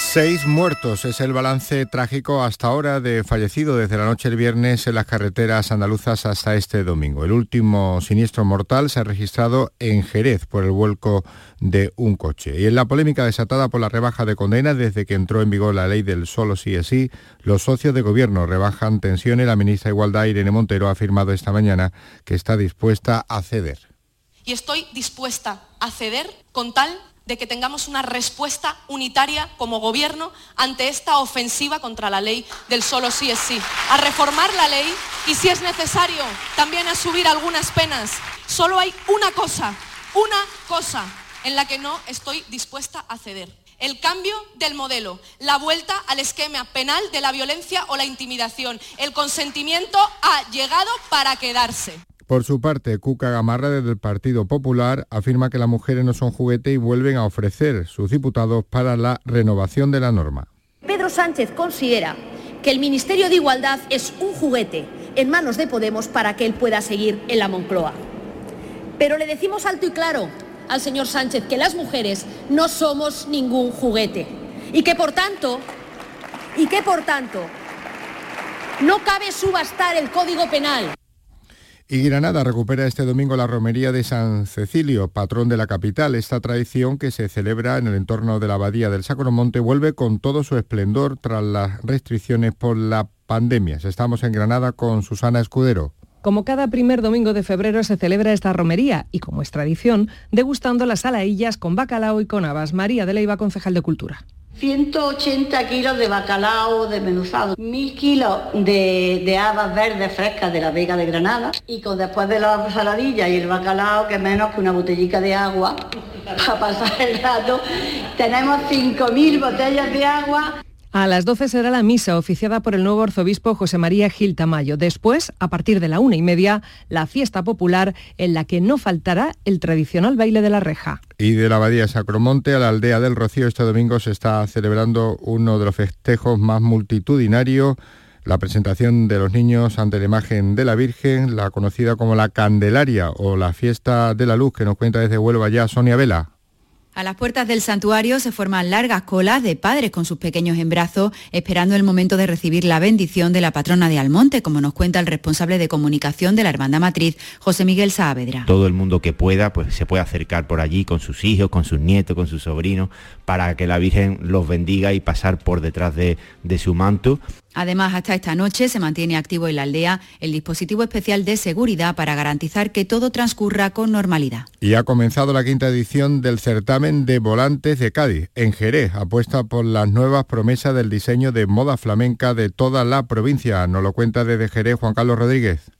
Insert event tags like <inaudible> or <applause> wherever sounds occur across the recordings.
Seis muertos es el balance trágico hasta ahora de fallecido desde la noche del viernes en las carreteras andaluzas hasta este domingo. El último siniestro mortal se ha registrado en Jerez por el vuelco de un coche. Y en la polémica desatada por la rebaja de condena desde que entró en vigor la ley del solo sí es sí, los socios de gobierno rebajan tensiones. La ministra de Igualdad, Irene Montero, ha afirmado esta mañana que está dispuesta a ceder. Y estoy dispuesta a ceder con tal de que tengamos una respuesta unitaria como gobierno ante esta ofensiva contra la ley del solo sí es sí. A reformar la ley y si es necesario también a subir algunas penas. Solo hay una cosa, una cosa en la que no estoy dispuesta a ceder. El cambio del modelo, la vuelta al esquema penal de la violencia o la intimidación. El consentimiento ha llegado para quedarse. Por su parte, Cuca Gamarra desde el Partido Popular afirma que las mujeres no son juguete y vuelven a ofrecer sus diputados para la renovación de la norma. Pedro Sánchez considera que el Ministerio de Igualdad es un juguete en manos de Podemos para que él pueda seguir en la Moncloa. Pero le decimos alto y claro al señor Sánchez que las mujeres no somos ningún juguete y que por tanto y que por tanto no cabe subastar el Código Penal. Y Granada recupera este domingo la romería de San Cecilio, patrón de la capital. Esta tradición que se celebra en el entorno de la abadía del Sacromonte vuelve con todo su esplendor tras las restricciones por la pandemia. Estamos en Granada con Susana Escudero. Como cada primer domingo de febrero se celebra esta romería y como es tradición, degustando las alaillas con bacalao y con habas. María de Leiva, concejal de Cultura. 180 kilos de bacalao desmenuzado, 1000 kilos de, habas verdes frescas de la Vega de Granada. Y con después de la saladilla y el bacalao, que menos que una botellica de agua <laughs> para pasar el rato, tenemos 5.000 botellas de agua a las 12 será la misa oficiada por el nuevo arzobispo José María Gil Tamayo. Después, a partir de la una y media, la fiesta popular en la que no faltará el tradicional baile de la reja. Y de la abadía Sacromonte a la aldea del Rocío este domingo se está celebrando uno de los festejos más multitudinarios la presentación de los niños ante la imagen de la Virgen, la conocida como la Candelaria o la Fiesta de la Luz, que nos cuenta desde Huelva ya Sonia Vela. A las puertas del santuario se forman largas colas de padres con sus pequeños en brazos, esperando el momento de recibir la bendición de la patrona de Almonte, como nos cuenta el responsable de comunicación de la Hermandad Matriz, José Miguel Saavedra. Todo el mundo que pueda, pues se puede acercar por allí con sus hijos, con sus nietos, con sus sobrinos, para que la Virgen los bendiga y pasar por detrás de, de su manto. Además, hasta esta noche se mantiene activo en la aldea el dispositivo especial de seguridad para garantizar que todo transcurra con normalidad. Y ha comenzado la quinta edición del certamen de volantes de Cádiz. En Jerez apuesta por las nuevas promesas del diseño de moda flamenca de toda la provincia. Nos lo cuenta desde Jerez Juan Carlos Rodríguez.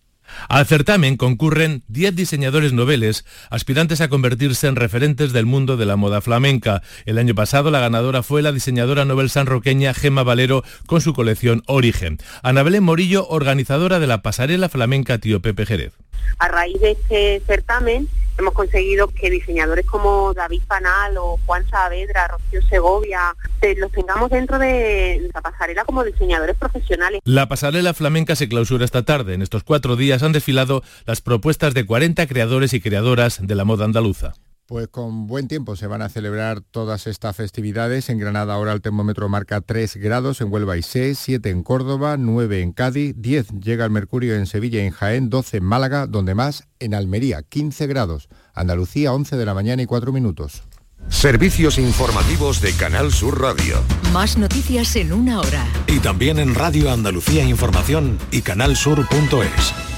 Al certamen concurren 10 diseñadores noveles, aspirantes a convertirse en referentes del mundo de la moda flamenca. El año pasado la ganadora fue la diseñadora novel sanroqueña Gemma Valero con su colección Origen. Ana Belén Morillo, organizadora de la pasarela flamenca Tío Pepe Jerez. A raíz de este certamen hemos conseguido que diseñadores como David Panal o Juan Saavedra, Rocío Segovia, los tengamos dentro de la pasarela como diseñadores profesionales. La pasarela flamenca se clausura esta tarde. En estos cuatro días han desfilado las propuestas de 40 creadores y creadoras de la moda andaluza. Pues con buen tiempo se van a celebrar todas estas festividades. En Granada ahora el termómetro marca 3 grados, en Huelva y 6, 7 en Córdoba, 9 en Cádiz, 10 llega el mercurio en Sevilla y en Jaén, 12 en Málaga, donde más en Almería, 15 grados. Andalucía, 11 de la mañana y 4 minutos. Servicios informativos de Canal Sur Radio. Más noticias en una hora. Y también en Radio Andalucía Información y canalsur.es.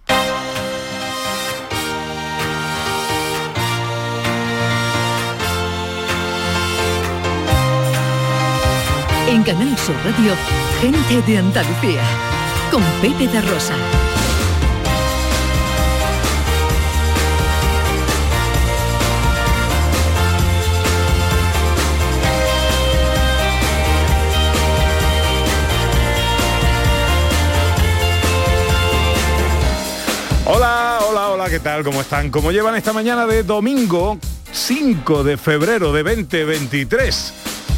En Canal Sur Radio, Gente de Andalucía, con Pepe da Rosa. Hola, hola, hola, ¿qué tal? ¿Cómo están? ¿Cómo llevan esta mañana de domingo 5 de febrero de 2023?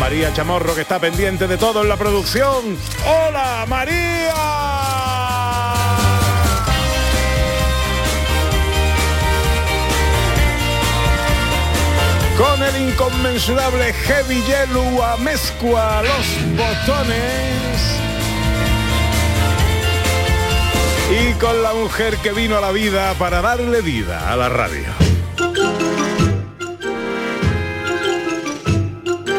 María Chamorro que está pendiente de todo en la producción. ¡Hola María! con el inconmensurable Heavy Yellow a mezcua los botones y con la mujer que vino a la vida para darle vida a la radio.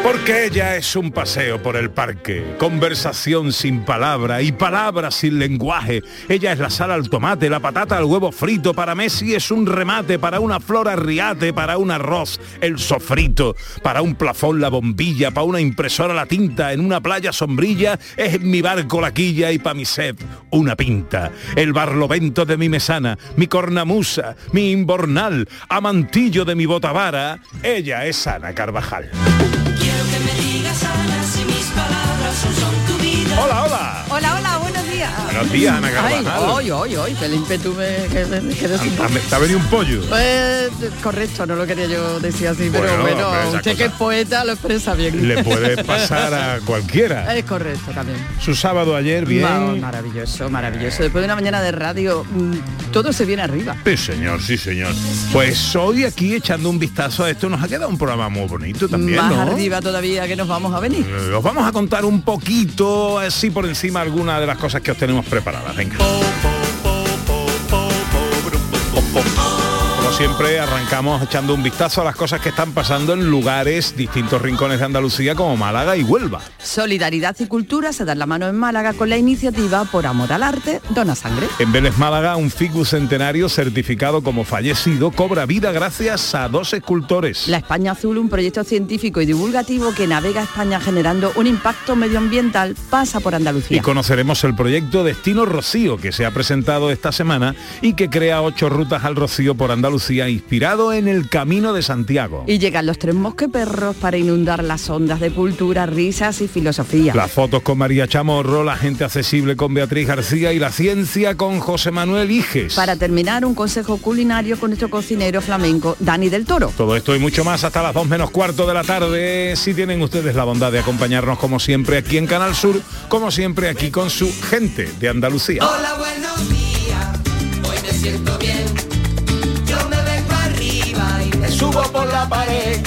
Porque ella es un paseo por el parque, conversación sin palabra y palabras sin lenguaje. Ella es la sal al tomate, la patata al huevo frito. Para Messi es un remate, para una flor arriate, para un arroz el sofrito, para un plafón la bombilla, para una impresora la tinta, en una playa sombrilla es mi barco la quilla y para mi sed una pinta. El barlovento de mi mesana, mi cornamusa, mi imbornal, amantillo de mi botavara, ella es Ana Carvajal. Hola, hola. Hola, hola, días. Buenos días, Ana Carvajal. Ay, ay, ay, que el ímpetu me, que voz. ¿Te ha venido un pollo? Pues, correcto, no lo quería yo decir así, pero Bueno, pero usted que es poeta lo expresa bien. Le puede <laughs> pasar a cualquiera. Es correcto también. Su sábado ayer, bien. Ma- maravilloso, maravilloso. Después de una mañana de radio, mm, todo se viene arriba. Sí, señor, sí, señor. Pues hoy aquí echando un vistazo a esto nos ha quedado un programa muy bonito también, Más ¿no? arriba todavía que nos vamos a venir. Eh, Os vamos a contar un poquito, así por encima, algunas de las cosas que os tenemos preparadas. Venga. Siempre, arrancamos echando un vistazo a las cosas que están pasando en lugares, distintos rincones de Andalucía como Málaga y Huelva. Solidaridad y cultura se dan la mano en Málaga con la iniciativa Por Amor al Arte, Dona Sangre. En Vélez Málaga, un ficus centenario certificado como fallecido cobra vida gracias a dos escultores. La España Azul, un proyecto científico y divulgativo que navega España generando un impacto medioambiental, pasa por Andalucía. Y conoceremos el proyecto Destino Rocío que se ha presentado esta semana y que crea ocho rutas al Rocío por Andalucía inspirado en el Camino de Santiago. Y llegan los tres mosqueperros para inundar las ondas de cultura, risas y filosofía. Las fotos con María Chamorro, la gente accesible con Beatriz García y la ciencia con José Manuel Iges. Para terminar, un consejo culinario con nuestro cocinero flamenco, Dani del Toro. Todo esto y mucho más hasta las 2 menos cuarto de la tarde. Si tienen ustedes la bondad de acompañarnos como siempre aquí en Canal Sur, como siempre aquí con su gente de Andalucía. Hola, buenos días. Hoy me siento bien. Subo por la pared.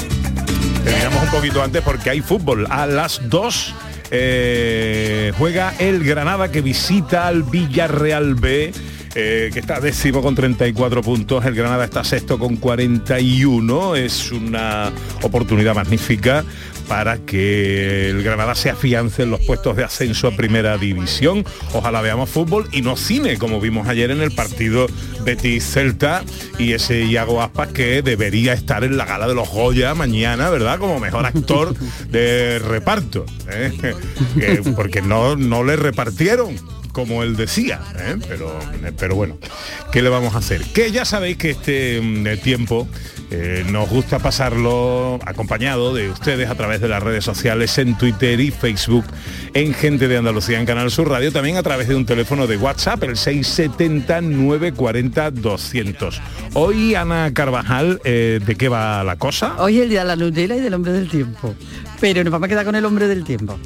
Terminamos un poquito antes porque hay fútbol. A las 2 eh, juega el Granada que visita al Villarreal B. eh, que está décimo con 34 puntos, el Granada está sexto con 41, es una oportunidad magnífica para que el Granada se afiance en los puestos de ascenso a primera división. Ojalá veamos fútbol y no cine, como vimos ayer en el partido Betis Celta y ese Iago Aspas que debería estar en la gala de los Goya mañana, ¿verdad? Como mejor actor de reparto. ¿eh? <laughs> Que- porque no, no le repartieron como él decía, ¿eh? pero, pero bueno, ¿qué le vamos a hacer? Que ya sabéis que este mm, tiempo eh, nos gusta pasarlo acompañado de ustedes a través de las redes sociales, en Twitter y Facebook, en Gente de Andalucía en Canal Sur Radio, también a través de un teléfono de WhatsApp, el 670-940-200. Hoy, Ana Carvajal, eh, ¿de qué va la cosa? Hoy es el día de la Nutella y del hombre del tiempo. Pero nos vamos a quedar con el hombre del tiempo.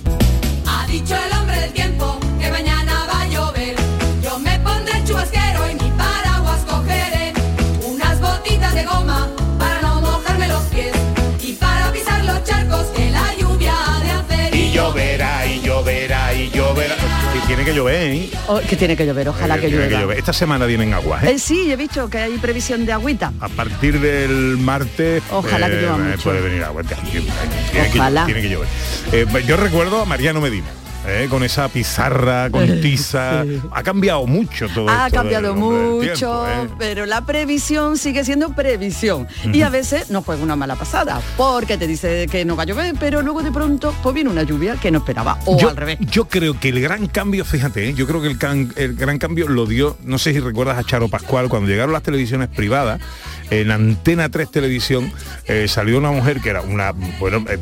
Que llover, ¿eh? Oh, que tiene que llover, ojalá Eh, que llueva. llover. Esta semana vienen aguas, ¿eh? Eh, sí, he visto que hay previsión de agüita. A partir del martes Ojalá que llueva mucho. puede venir agua. Tiene que, Ojalá. tiene que llover. Yo recuerdo a Mariano Medina. ¿Eh? con esa pizarra, con <laughs> tiza. Ha cambiado mucho todo Ha esto cambiado mucho, tiempo, ¿eh? pero la previsión sigue siendo previsión. Y a veces nos juega una mala pasada, porque te dice que no va a llover, pero luego de pronto pues viene una lluvia que no esperaba, o yo, al revés. yo creo que el gran cambio, fíjate, ¿eh? yo creo que el, can- el gran cambio lo dio, no sé si recuerdas a Charo Pascual, cuando llegaron las televisiones privadas, en Antena 3 Televisión eh, salió una mujer que era una, bueno, eh,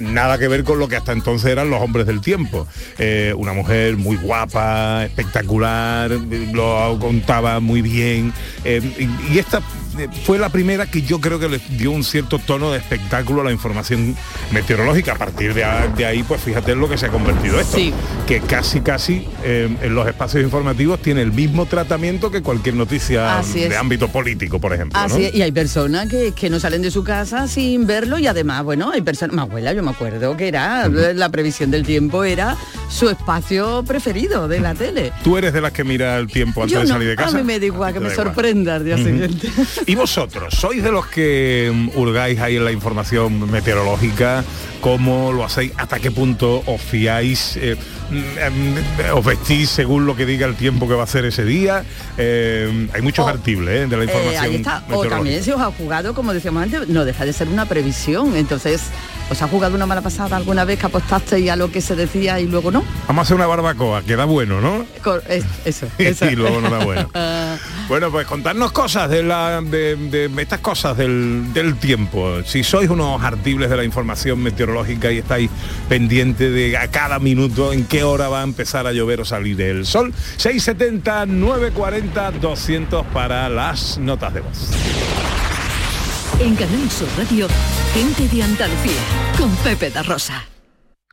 nada que ver con lo que hasta entonces eran los hombres del tiempo. Eh, una mujer muy guapa, espectacular, lo contaba muy bien. y, y esta fue la primera que yo creo que le dio un cierto tono de espectáculo a la información meteorológica. A partir de, ahí, pues fíjate en lo que se ha convertido esto. Que casi, casi eh, en los espacios informativos tiene el mismo tratamiento que cualquier noticia Así de ámbito político, por ejemplo. Así ¿no? es, y hay personas que, que no salen de su casa sin verlo y además, bueno, hay personas, mi abuela, yo me acuerdo que era, la previsión del tiempo era su espacio preferido de la tele. Tú eres de las que mira el tiempo antes Yo de no, salir de casa. a mí me da igual que me da igual. sorprenda al día siguiente. ¿Y vosotros? ¿Sois de los que mm, hurgáis ahí en la información meteorológica? ¿Cómo lo hacéis? ¿Hasta qué punto os fiáis? eh, mm, mm, ¿Os vestís según lo que diga el tiempo que va a hacer ese día? Eh, hay muchos artibles eh, de la Eh, información ahí está. O también si os ha jugado, como decíamos antes, no deja de ser una previsión. Entonces, ¿os ha jugado una mala pasada alguna vez que apostasteis a lo que se decía y luego no? Vamos a hacer una barbacoa, que da bueno, ¿no? Eso, <laughs> eso. y luego no da bueno. <laughs> Bueno, pues contarnos cosas de, la, de, estas cosas del, del tiempo. Si sois unos artibles de la información meteorológica y estáis pendientes de a cada minuto en qué hora va a empezar a llover o salir el sol, 670 940 200 para las notas de voz. En Canal Sur Radio, gente de Andalucía, con Pepe da Rosa.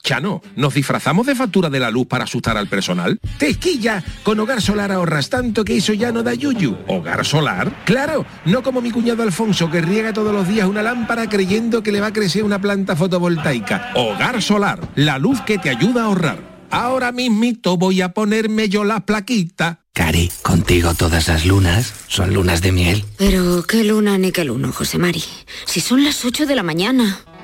Chano, ¿nos disfrazamos de factura de la luz para asustar al personal? ¡Tequilla! Con Hogar Solar ahorras tanto que eso ya no da yuyu. ¿Hogar Solar? ¡Claro! No como mi cuñado Alfonso que riega todos los días una lámpara creyendo que le va a crecer una planta fotovoltaica. Hogar Solar, la luz que te ayuda a ahorrar. Ahora mismito voy a ponerme yo la plaquita. Cari, contigo todas las lunas son lunas de miel. Pero qué luna ni qué luno, José Mari. Si son las 8 de la mañana.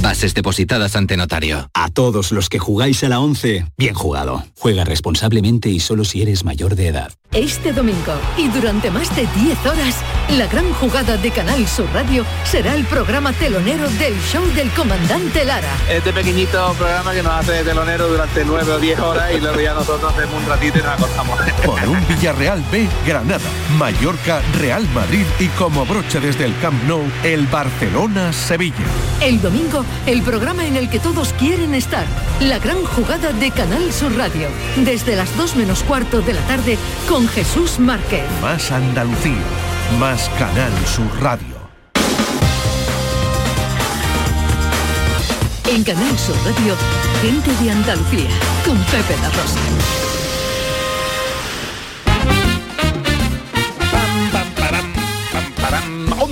bases depositadas ante notario. A todos los que jugáis a la 11, bien jugado. Juega responsablemente y solo si eres mayor de edad. Este domingo y durante más de 10 horas, la gran jugada de Canal Sur Radio será el programa telonero del show del comandante Lara. Este pequeñito programa que nos hace de telonero durante nueve o diez horas y luego ya nosotros hacemos un ratito y nos acostamos. Con un Villarreal B, Granada, Mallorca, Real Madrid y como broche desde el Camp Nou, el Barcelona-Sevilla. El domingo, el programa en el que todos quieren estar. La gran jugada de Canal Sur Radio. Desde las 2 menos cuarto de la tarde con Jesús Márquez. Más Andalucía, más Canal Sur Radio. En Canal Sur Radio, gente de Andalucía con Pepe da Rosa.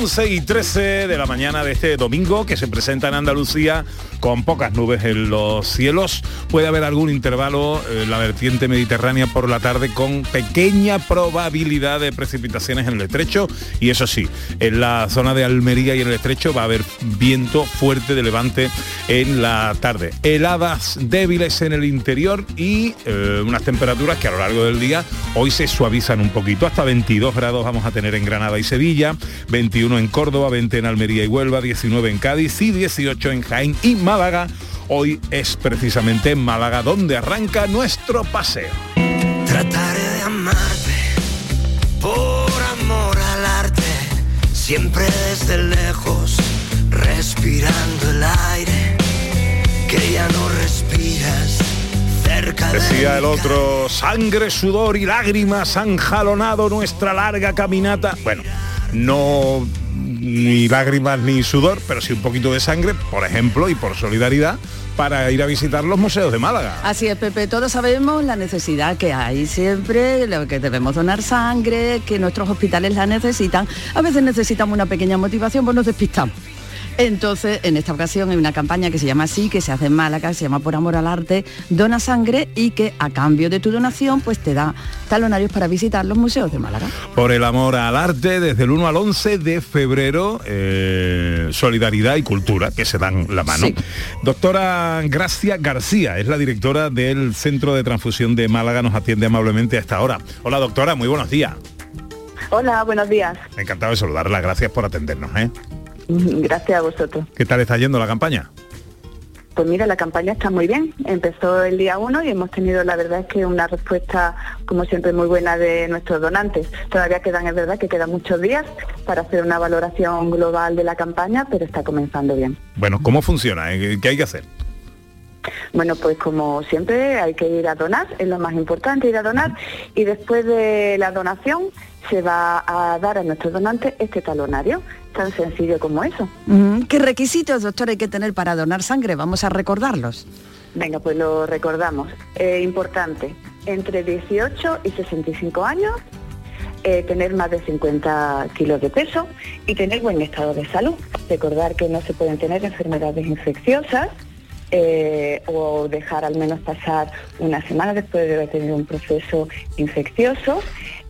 11 y 13 de la mañana de este domingo que se presenta en Andalucía con pocas nubes en los cielos. Puede haber algún intervalo en la vertiente mediterránea por la tarde con pequeña probabilidad de precipitaciones en el estrecho y eso sí, en la zona de Almería y en el estrecho va a haber viento fuerte de levante en la tarde. Heladas débiles en el interior y eh, unas temperaturas que a lo largo del día hoy se suavizan un poquito. Hasta 22 grados vamos a tener en Granada y Sevilla, 21 en Córdoba, 20 en Almería y Huelva, 19 en Cádiz y 18 en Jaén y Málaga. Hoy es precisamente en Málaga donde arranca nuestro paseo. Trataré de amarte por amor al arte, siempre desde lejos, respirando el aire que ya no respiras. Decía el otro, sangre, sudor y lágrimas han jalonado nuestra larga caminata. Bueno, no ni lágrimas ni sudor, pero sí un poquito de sangre, por ejemplo, y por solidaridad, para ir a visitar los museos de Málaga. Así es, Pepe, todos sabemos la necesidad que hay siempre, lo que debemos donar sangre, que nuestros hospitales la necesitan. A veces necesitamos una pequeña motivación, pues nos despistamos. Entonces, en esta ocasión hay una campaña que se llama así, que se hace en Málaga, que se llama Por Amor al Arte, Dona Sangre y que a cambio de tu donación, pues te da talonarios para visitar los museos de Málaga. Por el amor al arte, desde el 1 al 11 de febrero, eh, solidaridad y cultura, que se dan la mano. Sí. Doctora Gracia García, es la directora del Centro de Transfusión de Málaga, nos atiende amablemente a esta hora. Hola doctora, muy buenos días. Hola, buenos días. Encantado de saludarla, gracias por atendernos. ¿eh? <laughs> Gracias a vosotros. ¿Qué tal está yendo la campaña? Pues mira, la campaña está muy bien. Empezó el día 1 y hemos tenido, la verdad es que una respuesta, como siempre, muy buena de nuestros donantes. Todavía quedan, es verdad que quedan muchos días para hacer una valoración global de la campaña, pero está comenzando bien. Bueno, ¿cómo funciona? ¿Eh? ¿Qué hay que hacer? Bueno, pues como siempre hay que ir a donar, es lo más importante, ir a donar y después de la donación se va a dar a nuestros donantes este talonario, tan sencillo como eso. ¿Qué requisitos, doctor, hay que tener para donar sangre? Vamos a recordarlos. Venga, pues lo recordamos. Eh, importante, entre 18 y 65 años, eh, tener más de 50 kilos de peso y tener buen estado de salud. Recordar que no se pueden tener enfermedades infecciosas eh, o dejar al menos pasar una semana después de haber tenido un proceso infeccioso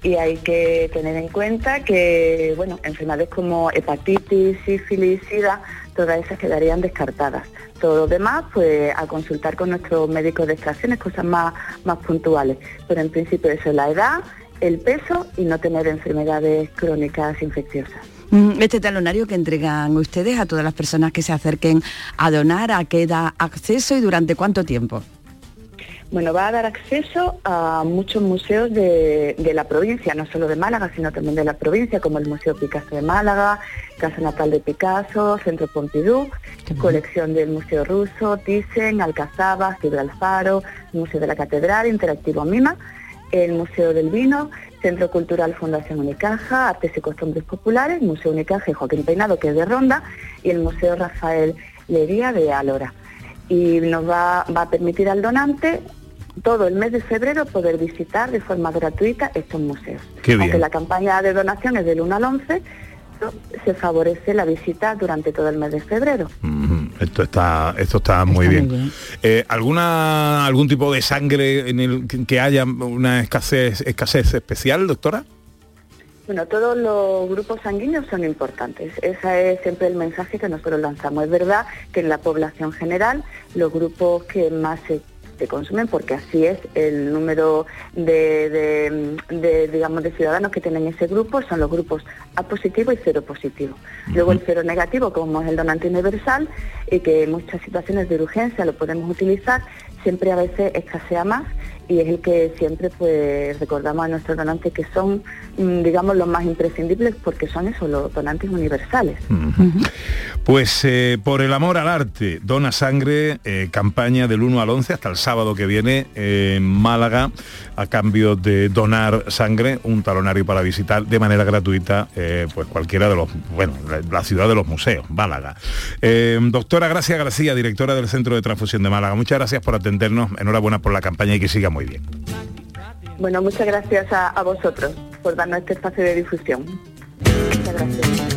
y hay que tener en cuenta que, bueno, enfermedades como hepatitis, sífilis, sida, todas esas quedarían descartadas. Todo lo demás, pues a consultar con nuestros médicos de extracciones, cosas más, más puntuales. Pero en principio eso es la edad, el peso y no tener enfermedades crónicas infecciosas. Mm, Este talonario que entregan ustedes a todas las personas que se acerquen a donar, ¿a qué da acceso y durante cuánto tiempo? Bueno, va a dar acceso a muchos museos de, de la provincia, no solo de Málaga, sino también de la provincia, como el Museo Picasso de Málaga, Casa Natal de Picasso, Centro Pompidou, colección del Museo Ruso, Thyssen, Alcazaba, Gibralfaro, Museo de la Catedral, Interactivo Mima, el Museo del Vino, Centro Cultural Fundación Unicaja, Artes y Costumbres Populares, Museo Unicaja y Joaquín Peinado, que es de Ronda, y el Museo Rafael Lería de Álora. Y nos va, va a permitir al donante todo el mes de febrero poder visitar de forma gratuita estos museos. Qué bien. Aunque la campaña de donación es del 1 al 11, se favorece la visita durante todo el mes de febrero. Esto está, esto está muy bien. Eh, ¿Alguna algún tipo de sangre en el que- que haya una escasez escasez especial, doctora? Bueno, todos los grupos sanguíneos son importantes. Ese es siempre el mensaje que nosotros lanzamos. Es verdad que en la población general los grupos que más se, se consumen, porque así es el número de, de- de, digamos, de ciudadanos que tienen ese grupo, son los grupos A positivo y cero positivo. Luego el cero negativo, como es el donante universal, y que en muchas situaciones de urgencia lo podemos utilizar, siempre a veces escasea más y es el que siempre pues recordamos a nuestros donantes que son mm, digamos los más imprescindibles porque son esos los donantes universales. Pues eh, por el amor al arte, dona sangre, eh, campaña del 1 al 11 hasta el sábado que viene en Málaga, a cambio de donar sangre, un talonario para visitar de manera gratuita eh, pues cualquiera de los, bueno, la, ciudad de los museos, Málaga. Doctora Gracia García, directora del Centro de Transfusión de Málaga, muchas gracias por atendernos, enhorabuena por la campaña y que siga muy bien. Bueno, muchas gracias a, a vosotros por darnos este espacio de difusión. Muchas gracias.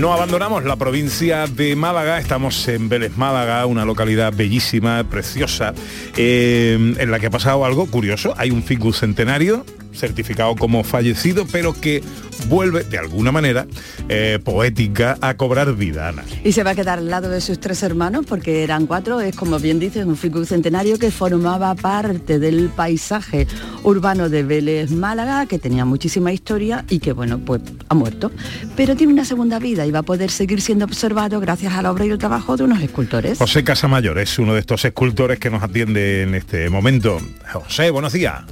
No abandonamos la provincia de Málaga, estamos en Vélez Málaga, una localidad bellísima, preciosa, eh, en la que ha pasado algo curioso. Hay un ficus centenario certificado como fallecido, pero que vuelve de alguna manera eh, poética a cobrar vida, Ana. Y se va a quedar al lado de sus tres hermanos porque eran cuatro, es como bien dices, un ficus centenario que formaba parte del paisaje urbano de Vélez Málaga, que tenía muchísima historia y que bueno, pues ha muerto. Pero tiene una segunda vida y va a poder seguir siendo observado gracias a la obra y el trabajo de unos escultores. José Casamayor es uno de estos escultores que nos atiende en este momento. José, buenos días.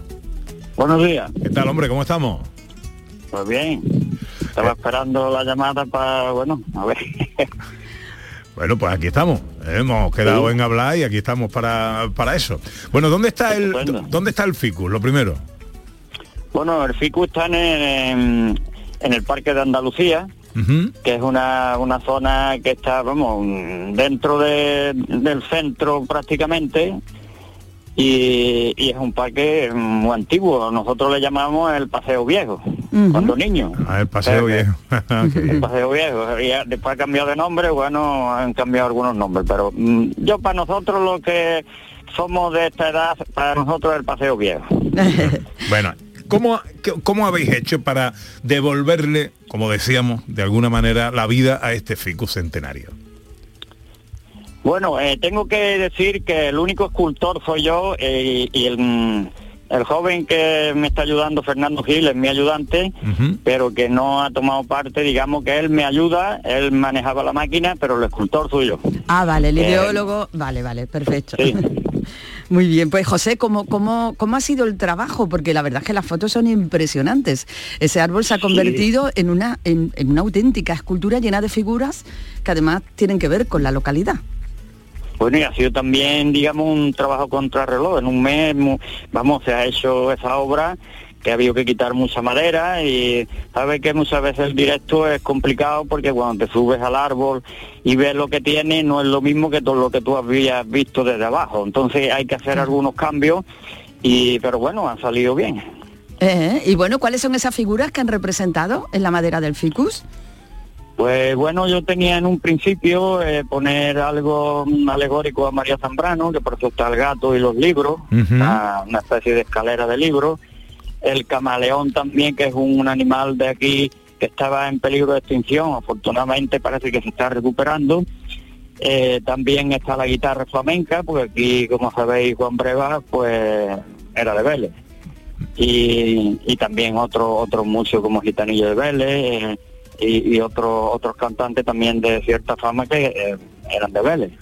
Buenos días. ¿Qué tal, hombre? ¿Cómo estamos? Pues bien. Estaba esperando la llamada para, bueno, a ver. Bueno, pues aquí estamos. Hemos quedado en hablar y aquí estamos para, para eso. Bueno, ¿dónde está el dónde está el ficus? Lo primero. Bueno, el FICU está en, en, en el Parque de Andalucía, que es una, una zona que está, vamos, dentro de- del centro prácticamente, y, y es un parque muy antiguo. Nosotros le llamamos el Paseo Viejo. cuando niño. Ah, el paseo O sea que- viejo. <laughs> El paseo viejo. Y ya después ha cambiado de nombre, bueno, han cambiado algunos nombres, pero mm, yo para nosotros lo que somos de esta edad, para nosotros el paseo viejo. <laughs> Bueno, ¿cómo, ¿cómo habéis hecho para devolverle, como decíamos, de alguna manera, la vida a este ficus centenario? Bueno, eh, tengo que decir que el único escultor soy yo eh, y el, mm, el joven que me está ayudando, Fernando Gil, es mi ayudante, pero que no ha tomado parte, digamos que él me ayuda, él manejaba la máquina, pero el escultor soy yo. Ah, vale, el Eh, ideólogo, vale, vale, perfecto. <laughs> Muy bien, pues José, ¿cómo, cómo, ¿cómo ha sido el trabajo? Porque la verdad es que las fotos son impresionantes. Ese árbol se ha Sí. convertido en, una, en, en una auténtica escultura llena de figuras que además tienen que ver con la localidad. Bueno, y ha sido también, digamos, un trabajo contrarreloj. En un mes, vamos, se ha hecho esa obra que ha habido que quitar mucha madera y sabes que muchas veces el directo es complicado porque cuando te subes al árbol y ves lo que tiene no es lo mismo que todo lo que tú habías visto desde abajo. Entonces hay que hacer algunos cambios y pero bueno, han salido bien. Eh, y bueno, ¿cuáles son esas figuras que han representado en la madera del ficus? Pues bueno, yo tenía en un principio eh, poner algo alegórico a María Zambrano, que por eso está el gato y los libros, una, una especie de escalera de libros. El camaleón también, que es un animal de aquí que estaba en peligro de extinción, afortunadamente parece que se está recuperando. Eh, también está la guitarra flamenca, porque aquí, como sabéis, Juan Breva, pues era de Vélez. Y, y también otro otros músicos como Gitanillo de Vélez eh, y, y otros otros cantantes también de cierta fama que eh, eran de Vélez.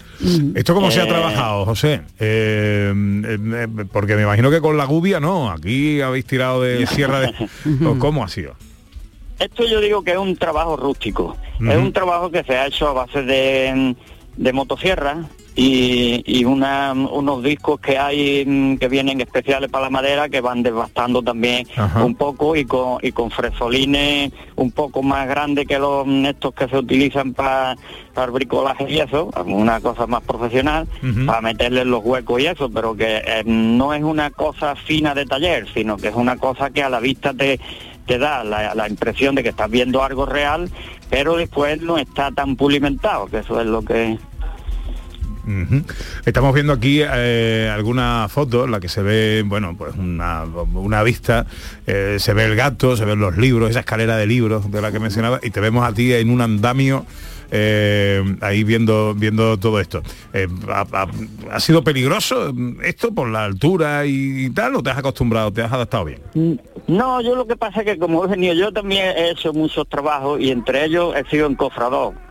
¿Esto cómo se ha Eh, trabajado, José? Eh, porque me imagino que con la gubia no, aquí habéis tirado de <laughs> sierra de... ¿O ¿Cómo ha sido? Esto yo digo que es un trabajo rústico. Es un trabajo que se ha hecho a base de, de motosierra y, y una- unos discos que hay mm, que vienen especiales para la madera que van desbastando también Ajá. un poco y con, y con fresolines un poco más grandes que los mm, estos que se utilizan para para el bricolaje y eso, una cosa más profesional, para meterle los huecos y eso, pero que eh, no es una cosa fina de taller, sino que es una cosa que a la vista te, te da la, la impresión de que estás viendo algo real, pero después no está tan pulimentado, que eso es lo que... Estamos viendo aquí eh, alguna foto la que se ve, bueno, pues una, una vista, eh, se ve el gato, se ven los libros, esa escalera de libros de la que mencionaba, y te vemos a ti en un andamio eh, ahí viendo viendo todo esto. Eh, ha, sido peligroso esto por la altura y, tal o te has acostumbrado, te has adaptado bien? No, yo lo que pasa es que como he venido, yo también he hecho muchos trabajos y entre ellos he sido encofrador.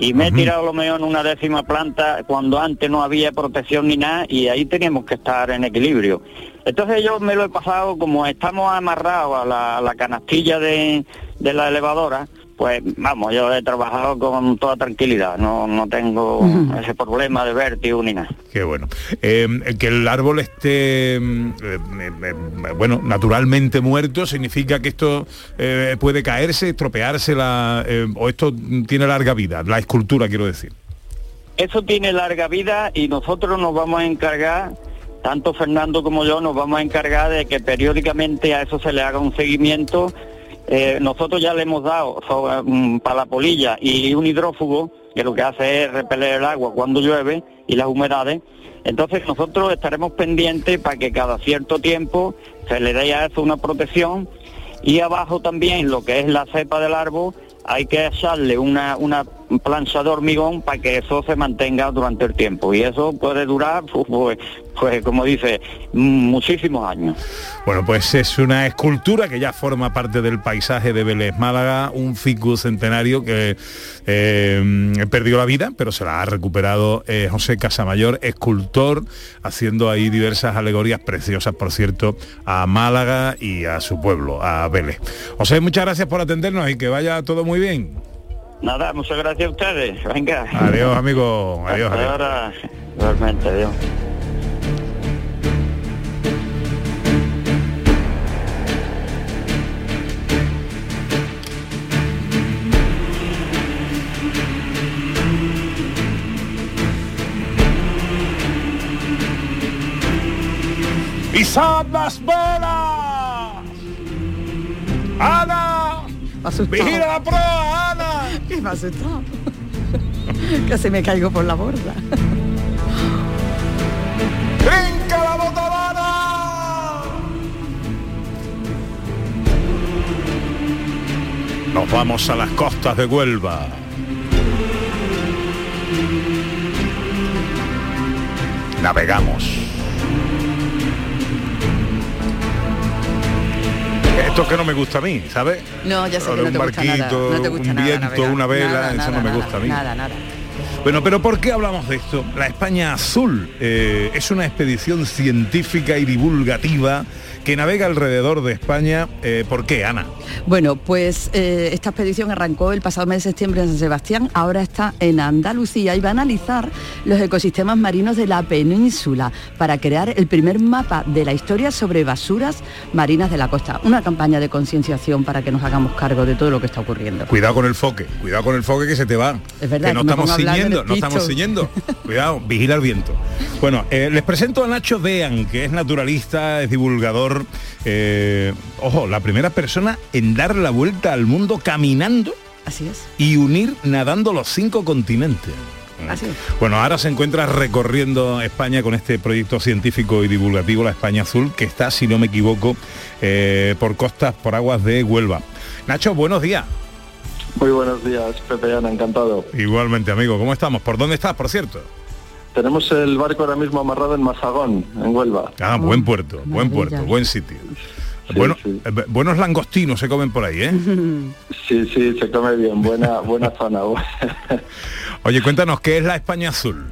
Y me he tirado lo mejor en una décima planta cuando antes no había protección ni nada y ahí teníamos que estar en equilibrio. Entonces yo me lo he pasado como estamos amarrados a la, a la canastilla de, de la elevadora, pues vamos, yo he trabajado con toda tranquilidad, no, no tengo ese problema de vértigo ni nada. Qué bueno. Eh, que el árbol esté, eh, eh, bueno, naturalmente muerto, significa que esto eh, puede caerse, estropearse, la, eh, o esto tiene larga vida, la escultura quiero decir. Eso tiene larga vida y nosotros nos vamos a encargar, tanto Fernando como yo, nos vamos a encargar de que periódicamente a eso se le haga un seguimiento. Eh, nosotros ya le hemos dado mm, para la polilla y un hidrófugo, que lo que hace es repeler el agua cuando llueve y las humedades. Entonces nosotros estaremos pendientes para que cada cierto tiempo se le dé a eso una protección y abajo también lo que es la cepa del árbol hay que echarle una, una plancha de hormigón para que eso se mantenga durante el tiempo y eso puede durar pues, pues, como dice muchísimos años Bueno, pues es una escultura que ya forma parte del paisaje de Vélez Málaga, un ficus centenario que eh, perdió la vida, pero se la ha recuperado eh, José Casamayor, escultor, haciendo ahí diversas alegorías preciosas, por cierto, a Málaga y a su pueblo, a Vélez. José, muchas gracias por atendernos y que vaya todo muy bien. Nada muchas gracias a ustedes venga Adiós, amigo. Adiós, Hasta adiós. ahora igualmente adiós ¡Pisad las velas! ¡Ana! asustado. ¡Vigila la proa! Que me ha. Casi me caigo por la borda. ¡Brinca la botabana! Nos vamos a las costas de Huelva. Navegamos. Esto que no me gusta a mí, ¿sabes? No, ya sé que no te gusta nada. No te gusta un nada viento, una vela, Nada, eso no me gusta a mí. Nada, nada. Bueno, pero ¿por qué hablamos de esto? La España Azul eh, es una expedición científica y divulgativa que navega alrededor de España. Eh, ¿Por qué, Ana? Bueno, pues eh, esta expedición arrancó el pasado mes de septiembre en San Sebastián, ahora está en Andalucía y va a analizar los ecosistemas marinos de la península para crear el primer mapa de la historia sobre basuras marinas de la costa. Una campaña de concienciación para que nos hagamos cargo de todo lo que está ocurriendo. Cuidado con el foque, cuidado con el foque que se te va. Es verdad, que no que estamos ciñendo, no estamos ciñendo. <laughs> Cuidado, vigila el viento. Bueno, eh, les presento a Nacho Dean, que es naturalista, es divulgador. Eh, ojo, la primera persona en dar la vuelta al mundo caminando Así es. y unir nadando los cinco continentes. Así es. Bueno, ahora se encuentra recorriendo España con este proyecto científico y divulgativo, la España Azul, que está, si no me equivoco, eh, por costas, por aguas de Huelva. Nacho, buenos días. Muy buenos días, Pepe Ana, encantado. Igualmente, amigo. ¿Cómo estamos? ¿Por dónde estás, por cierto? Tenemos el barco ahora mismo amarrado en Mazagón, en Huelva. Ah, buen puerto, buen maravilla. puerto, buen sitio. Bueno, eh, buenos langostinos se comen por ahí, ¿eh? <laughs> Sí, sí, se come bien, buena, buena zona. Oye, cuéntanos, ¿qué es la España Azul?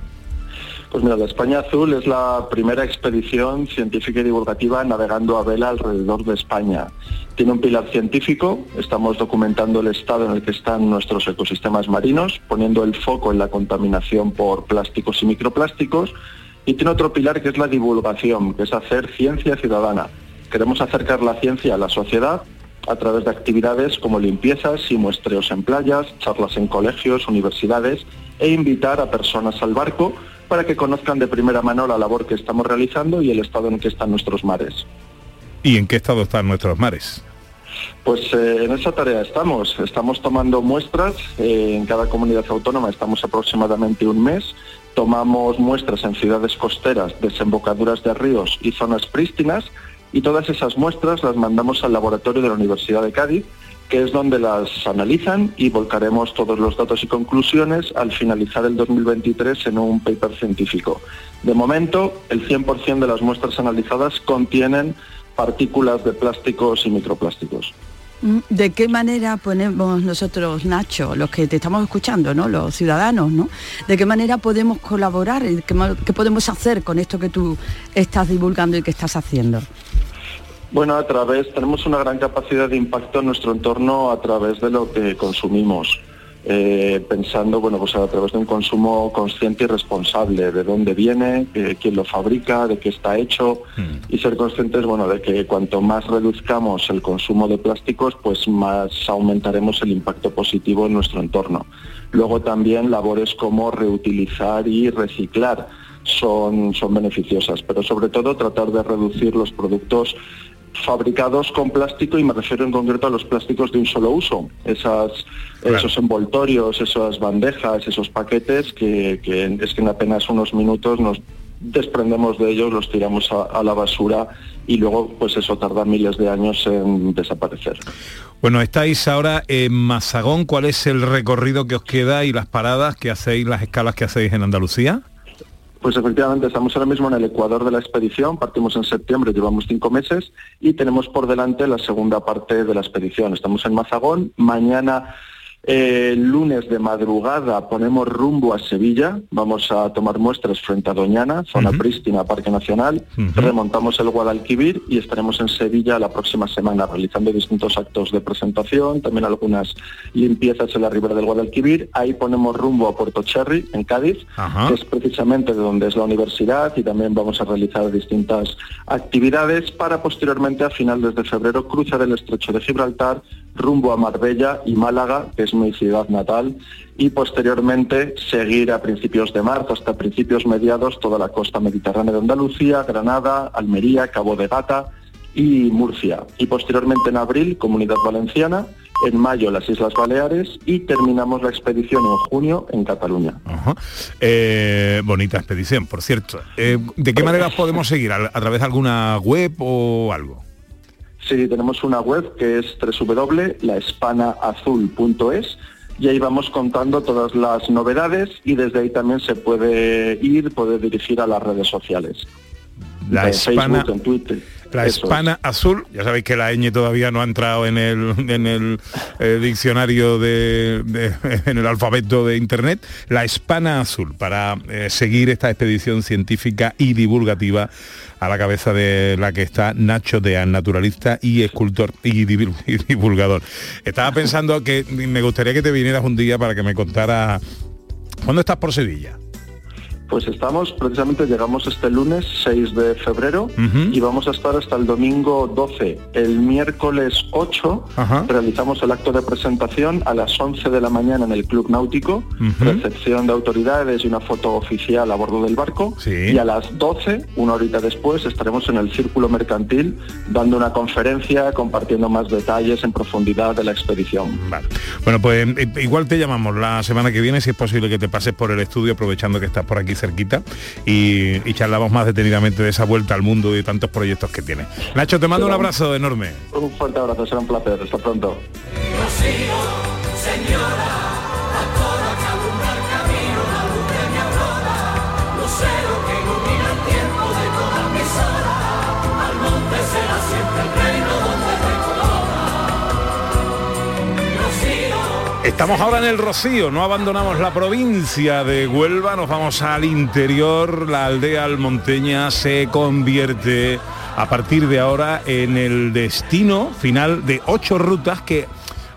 Pues mira, la España Azul es la primera expedición científica y divulgativa navegando a vela alrededor de España. Tiene un pilar científico, estamos documentando el estado en el que están nuestros ecosistemas marinos, poniendo el foco en la contaminación por plásticos y microplásticos, y tiene otro pilar que es la divulgación, que es hacer ciencia ciudadana. Queremos acercar la ciencia a la sociedad a través de actividades como limpiezas y muestreos en playas, charlas en colegios, universidades e invitar a personas al barco para que conozcan de primera mano la labor que estamos realizando y el estado en que están nuestros mares. ¿Y en qué estado están nuestros mares? Pues eh, en esa tarea estamos. Estamos tomando muestras eh, en cada comunidad autónoma, estamos aproximadamente un mes. Tomamos muestras en ciudades costeras, desembocaduras de ríos y zonas prístinas y todas esas muestras las mandamos al laboratorio de la Universidad de Cádiz, que es donde las analizan y volcaremos todos los datos y conclusiones al finalizar el 2023 en un paper científico. De momento, el 100% de las muestras analizadas contienen partículas de plásticos y microplásticos. Mm, ¿De qué manera ponemos nosotros, Nacho, los que te estamos escuchando, ¿no? los ciudadanos, ¿no? ¿De qué manera podemos colaborar? ¿Qué, qué podemos hacer con esto que tú estás divulgando y que estás haciendo? Bueno, a través, tenemos una gran capacidad de impacto en nuestro entorno a través de lo que consumimos. Eh, pensando, bueno, pues a través de un consumo consciente y responsable, de dónde viene, eh, quién lo fabrica, de qué está hecho, y ser conscientes, bueno, de que cuanto más reduzcamos el consumo de plásticos, pues más aumentaremos el impacto positivo en nuestro entorno. Luego también labores como reutilizar y reciclar son, son beneficiosas, pero sobre todo tratar de reducir los productos fabricados con plástico y me refiero en concreto a los plásticos de un solo uso, esas, Claro. esos envoltorios, esas bandejas, esos paquetes que, que es que en apenas unos minutos nos desprendemos de ellos, los tiramos a, a la basura y luego pues eso tarda miles de años en desaparecer. Bueno, estáis ahora en Mazagón. ¿Cuál es el recorrido que os queda y las paradas que hacéis, las escalas que hacéis en Andalucía? Pues efectivamente, estamos ahora mismo en el ecuador de la expedición, partimos en septiembre, llevamos cinco meses y tenemos por delante la segunda parte de la expedición. Estamos en Mazagón, mañana eh, lunes de madrugada ponemos rumbo a Sevilla, vamos a tomar muestras frente a Doñana, zona prístina, Parque Nacional, remontamos el Guadalquivir y estaremos en Sevilla la próxima semana realizando distintos actos de presentación, también algunas limpiezas en la ribera del Guadalquivir, ahí ponemos rumbo a Puerto Cherry, en Cádiz, que es precisamente de donde es la universidad y también vamos a realizar distintas actividades para posteriormente a finales de febrero cruzar el estrecho de Gibraltar rumbo a Marbella y Málaga, que es mi ciudad natal, y posteriormente seguir a principios de marzo hasta principios mediados toda la costa mediterránea de Andalucía, Granada, Almería, Cabo de Gata y Murcia. Y posteriormente en abril, Comunidad Valenciana, en mayo las Islas Baleares y terminamos la expedición en junio en Cataluña. Eh, bonita expedición, por cierto. Eh, ¿De qué manera podemos seguir? ¿A, a través de alguna web o algo? Sí, tenemos una web que es www.laespanaazul.es y ahí vamos contando todas las novedades y desde ahí también se puede ir, puede dirigir a las redes sociales. La en Hispana- Facebook, en Twitter. La Eso es. hispana azul, ya sabéis que la ñ todavía no ha entrado en el, en el eh, diccionario de, de- <laughs> en el alfabeto de internet, la hispana azul, para eh, seguir esta expedición científica y divulgativa a la cabeza de la que está Nacho Dean, naturalista y escultor <laughs> y divulgador. Estaba pensando que me gustaría que te vinieras un día para que me contara ¿Cuándo estás por Sevilla? Pues estamos, precisamente llegamos este lunes 6 de febrero y vamos a estar hasta el domingo 12. El miércoles 8 realizamos el acto de presentación a las 11 de la mañana en el Club Náutico, recepción de autoridades y una foto oficial a bordo del barco. Y a las 12, una horita después, estaremos en el Círculo Mercantil dando una conferencia, compartiendo más detalles en profundidad de la expedición. Bueno, pues eh, igual te llamamos la semana que viene si es posible que te pases por el estudio aprovechando que estás por aquí cerquita y, y charlamos más detenidamente de esa vuelta al mundo y de tantos proyectos que tienes. Nacho, te mando un abrazo enorme. Un fuerte abrazo, será un placer. Hasta pronto. Rocío, señora, Estamos ahora en el Rocío, no abandonamos la provincia de Huelva, nos vamos al interior, la aldea almonteña se convierte a partir de ahora en el destino final de ocho rutas que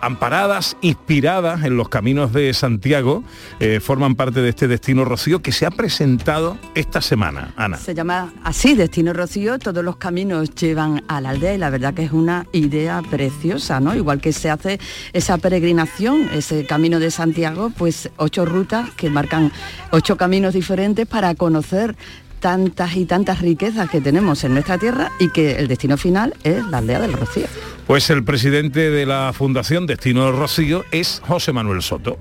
amparadas, inspiradas en los caminos de Santiago, eh, forman parte de este destino Rocío que se ha presentado esta semana, Ana. Se llama así, Destino Rocío, todos los caminos llevan a la aldea y la verdad que es una idea preciosa, ¿no? Igual que se hace esa peregrinación, ese camino de Santiago, pues ocho rutas que marcan ocho caminos diferentes para conocer tantas y tantas riquezas que tenemos en nuestra tierra y que el destino final es la aldea del Rocío. Pues el presidente de la Fundación Destino Rocío es José Manuel Soto.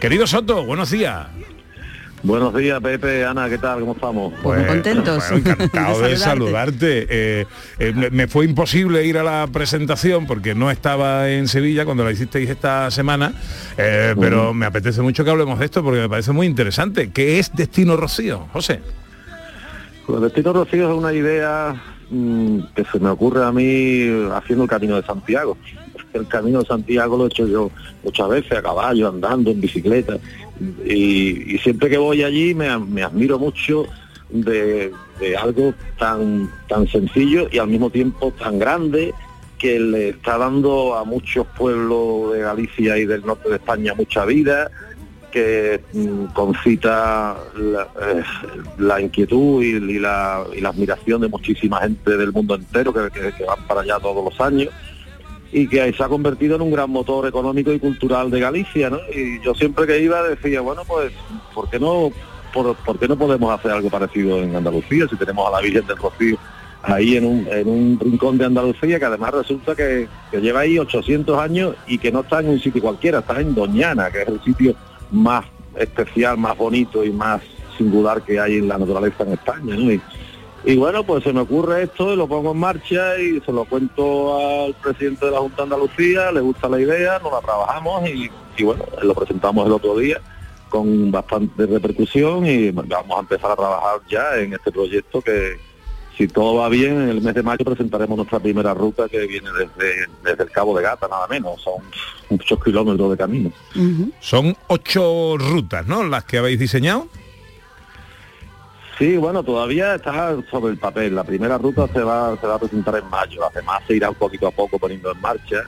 Querido Soto, buenos días. Buenos días, Pepe, Ana, ¿qué tal? ¿Cómo estamos? Pues, bueno, encantado <laughs> de saludarte. Eh, eh, me- me fue imposible ir a la presentación porque no estaba en Sevilla cuando la hicisteis esta semana, eh, pero me apetece mucho que hablemos de esto porque me parece muy interesante. ¿Qué es Destino Rocío, José? Pues Destino Rocío es una idea mm, que se me ocurre a mí haciendo el Camino de Santiago. El Camino de Santiago lo he hecho yo muchas veces, a caballo, andando, en bicicleta. Y, siempre que voy allí me, me admiro mucho de, de algo tan, tan sencillo y al mismo tiempo tan grande que le está dando a muchos pueblos de Galicia y del norte de España mucha vida, que mm, concita la, eh, inquietud y, la, admiración de muchísima gente del mundo entero que, van para allá todos los años y que se ha convertido en un gran motor económico y cultural de Galicia, ¿no? Y yo siempre que iba decía, bueno, pues, ¿por qué no, por qué no podemos hacer algo parecido en Andalucía si tenemos a la Virgen del Rocío ahí en un, en un rincón de Andalucía que además resulta que, que lleva ahí 800 años y que no está en un sitio cualquiera, está en Doñana, que es el sitio más especial, más bonito y más singular que hay en la naturaleza en España, ¿no? Y, bueno, pues se me ocurre esto y lo pongo en marcha y se lo cuento al presidente de la Junta de Andalucía, le gusta la idea, nos la trabajamos y bueno, lo presentamos el otro día con bastante repercusión y vamos a empezar a trabajar ya en este proyecto que si todo va bien en el mes de mayo presentaremos nuestra primera ruta que viene desde, desde el Cabo de Gata, nada menos, son muchos kilómetros de camino. Son ocho rutas, ¿no? Las que habéis diseñado. Sí, bueno, todavía está sobre el papel. La primera ruta se va, se va a presentar en mayo. Las demás se irán poquito a poco poniendo en marcha.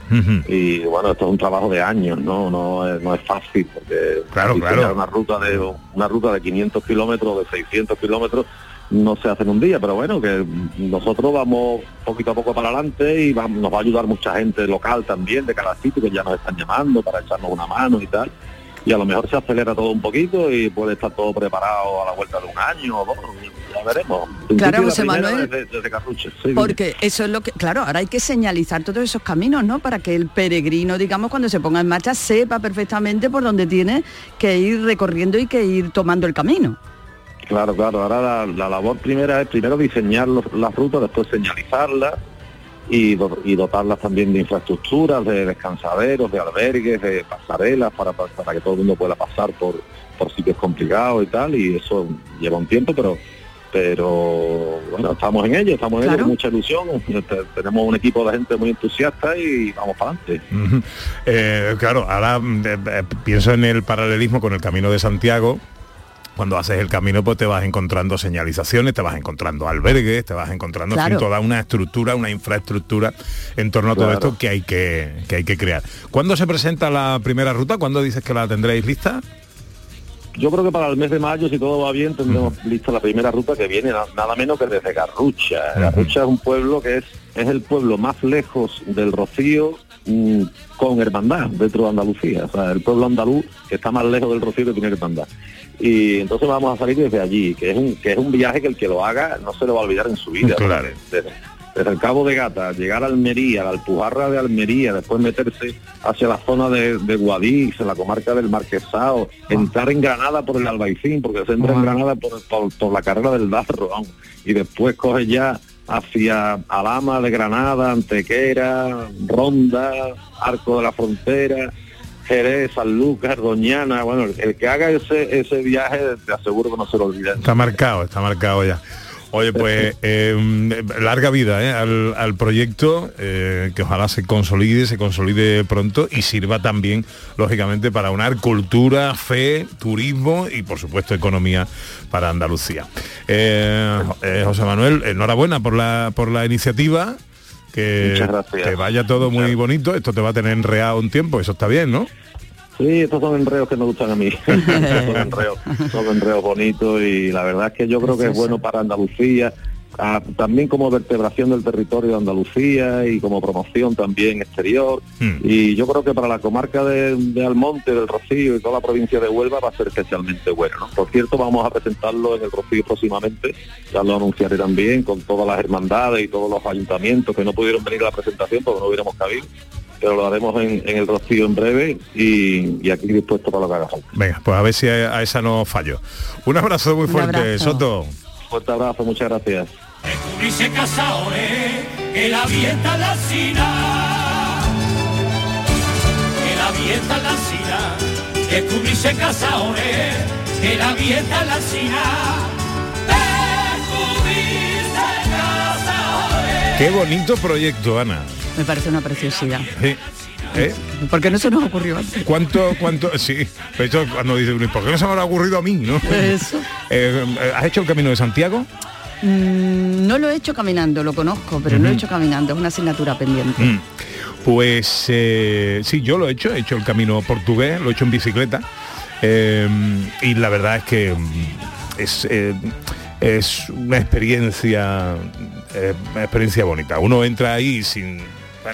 Y bueno, esto es un trabajo de años, ¿no? No es, no es fácil porque Claro, claro. una ruta de una ruta de 500 kilómetros, de 600 kilómetros, no se hace en un día, pero bueno, que nosotros vamos poquito a poco para adelante y vamos- nos va a ayudar mucha gente local también de cada sitio que ya nos están llamando para echarnos una mano y tal. y a lo mejor se acelera todo un poquito y puede estar todo preparado a la vuelta de un año o dos, ya veremos. Claro, José Manuel. Desde, desde Carruche, sí, Porque eso es lo que, claro, ahora hay que señalizar todos esos caminos, ¿no? Para que el peregrino, digamos, cuando se ponga en marcha, sepa perfectamente por dónde tiene que ir recorriendo y que ir tomando el camino. Claro, claro. Ahora la, la labor primera es primero diseñar los- las rutas, después señalizarlas y, do- y dotarlas también de infraestructuras, de descansaderos, de albergues, de pasarelas para, para, para que todo el mundo pueda pasar por, por sitios complicados y tal. Y eso lleva un tiempo, pero pero bueno, estamos en ello, estamos en ello con mucha ilusión. Te- Tenemos un equipo de gente muy entusiasta y vamos para adelante. Eh, claro, ahora mm, eh, eh, pienso en el paralelismo con el Camino de Santiago. Cuando haces el camino, pues te vas encontrando señalizaciones, te vas encontrando albergues, te vas encontrando en fin, Claro. toda una estructura, una infraestructura en torno a todo Claro. esto que hay que, que hay que crear. ¿Cuándo se presenta la primera ruta? ¿Cuándo dices que la tendréis lista? Yo creo que para el mes de mayo, si todo va bien, tendremos lista la primera ruta que viene na- nada menos que desde Garrucha. Garrucha es un pueblo que es, es el pueblo más lejos del Rocío mm, con hermandad dentro de Andalucía. O sea, el pueblo andaluz que está más lejos del Rocío que tiene hermandad. Y entonces vamos a salir desde allí, que es un, que es un viaje que el que lo haga no se lo va a olvidar en su vida. Claro. Desde, desde el Cabo de Gata, llegar a Almería, la Alpujarra de Almería, después meterse hacia la zona de, de Guadix, en la comarca del Marquesado, entrar en Granada por el Albaicín, porque se entra en Granada por, por- por la carrera del Darro, y después coge ya hacia Alama de Granada, Antequera, Ronda, Arco de la Frontera, Jerez, San Lucas, Doñana, bueno, el, que haga ese, ese viaje te aseguro que no se lo olvida. Está marcado, está marcado ya. Oye, pues eh, larga vida ¿eh? al, al proyecto, eh, que ojalá se consolide, se consolide pronto y sirva también, lógicamente, para unar cultura, fe, turismo y, por supuesto, economía para Andalucía. José Manuel, enhorabuena por la, por la iniciativa. Que, Muchas gracias. que vaya todo muy bonito. Esto te va a tener enreado un tiempo, eso está bien, ¿no? Sí, estos son enreos que me gustan a mí. <laughs> son, enreos, son enreos bonitos y la verdad es que yo creo que es bueno para Andalucía, también como vertebración del territorio de Andalucía y como promoción también exterior. Y yo creo que para la comarca de, de Almonte, del Rocío y toda la provincia de Huelva va a ser especialmente bueno. ¿no? Por cierto, vamos a presentarlo en el Rocío próximamente, ya lo anunciaré también con todas las hermandades y todos los ayuntamientos que no pudieron venir a la presentación porque no hubiéramos cabido pero lo haremos en, en el Rocío en breve y, y aquí dispuesto para lo que haga falta. Venga, pues a ver si a, a esa no fallo. Un abrazo muy fuerte, abrazo. Soto. Fuerte abrazo, muchas gracias. Qué bonito proyecto, Ana. Me parece una preciosidad. Sí. ¿Eh? ¿Por qué no se nos ocurrió antes? ¿Cuánto, cuánto? Sí, de hecho, cuando dice, ¿por qué no se me habrá ocurrido a mí? ¿no? Eso. <laughs> Eh, ¿Has hecho el Camino de Santiago? Mm, no lo he hecho caminando, lo conozco, pero no lo he hecho caminando, es una asignatura pendiente. Mm. Pues eh, sí, yo lo he hecho, he hecho el camino portugués, lo he hecho en bicicleta eh, y la verdad es que mm, es, es una experiencia, eh, una experiencia bonita. Uno entra ahí sin,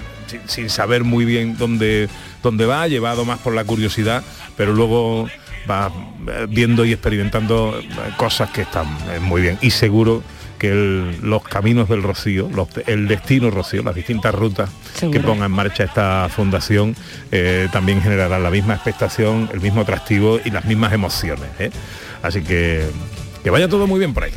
bueno, sin, sin saber muy bien dónde, dónde va, llevado más por la curiosidad, pero luego va eh, viendo y experimentando eh, cosas que están eh, muy bien y seguro que el- los caminos del Rocío, los- el destino Rocío, las distintas rutas Seguro. que ponga en marcha esta fundación eh, también generarán la misma expectación, el mismo atractivo y las mismas emociones. ¿eh? Así que que vaya todo muy bien por ahí.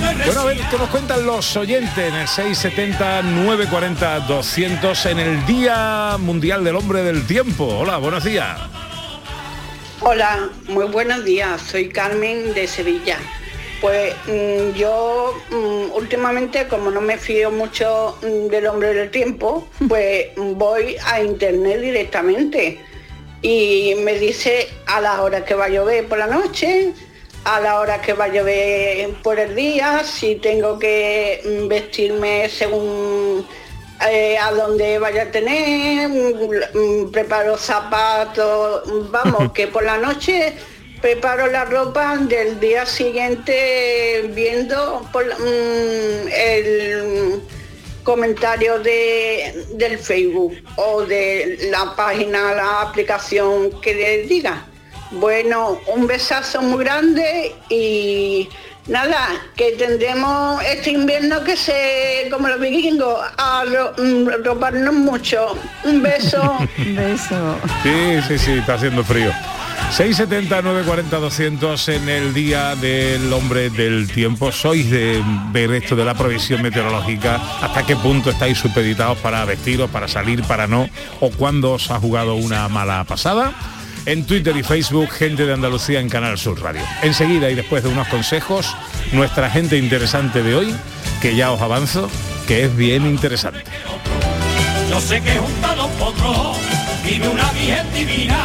Bueno, a ver qué nos cuentan los oyentes en el 670 940 200 en el Día Mundial del Hombre del Tiempo. Hola, buenos días. Hola, muy buenos días. Soy Carmen de Sevilla. Pues mm, yo mm, últimamente, como no me fío mucho mm, del hombre del tiempo, <laughs> pues voy a internet directamente y me dice a la hora que va a llover por la noche, a la hora que va a llover por el día, si tengo que mm, vestirme según eh, a dónde vaya a tener, mm, mm, preparo zapatos, vamos, <laughs> que por la noche preparo la ropa del día siguiente viendo por mm, el, comentarios de, del Facebook o de la página, la aplicación que les diga. Bueno, un besazo muy grande y nada, que tendremos este invierno que se, como los vikingos, a ro- mm, roparnos mucho. Un beso. <laughs> Un beso. Sí, sí, sí, está haciendo frío. 670 940 200 en el día del hombre del tiempo. ¿Sois de ver esto de la provisión meteorológica? ¿Hasta qué punto estáis supeditados para vestiros, para salir, para no? ¿O cuándo os ha jugado una mala pasada? En Twitter y Facebook, gente de Andalucía en Canal Sur Radio. Enseguida y después de unos consejos, nuestra gente interesante de hoy, que ya os avanzo, que es bien interesante. Yo sé que los potros vive una divina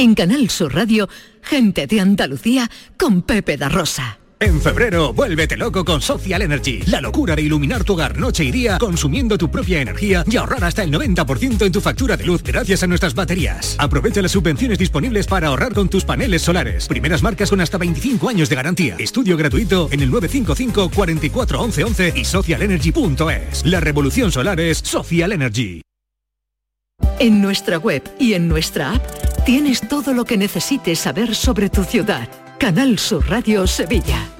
En Canal Sur Radio, gente de Andalucía con Pepe da Rosa. En febrero, vuélvete loco con Social Energy. La locura de iluminar tu hogar noche y día consumiendo tu propia energía y ahorrar hasta el 90% en tu factura de luz gracias a nuestras baterías. Aprovecha las subvenciones disponibles para ahorrar con tus paneles solares. Primeras marcas con hasta 25 años de garantía. Estudio gratuito en el 955 44 11 11 y socialenergy.es. La revolución solar es Social Energy. En nuestra web y en nuestra app tienes todo lo que necesites saber sobre tu ciudad. Canal Sur Radio Sevilla.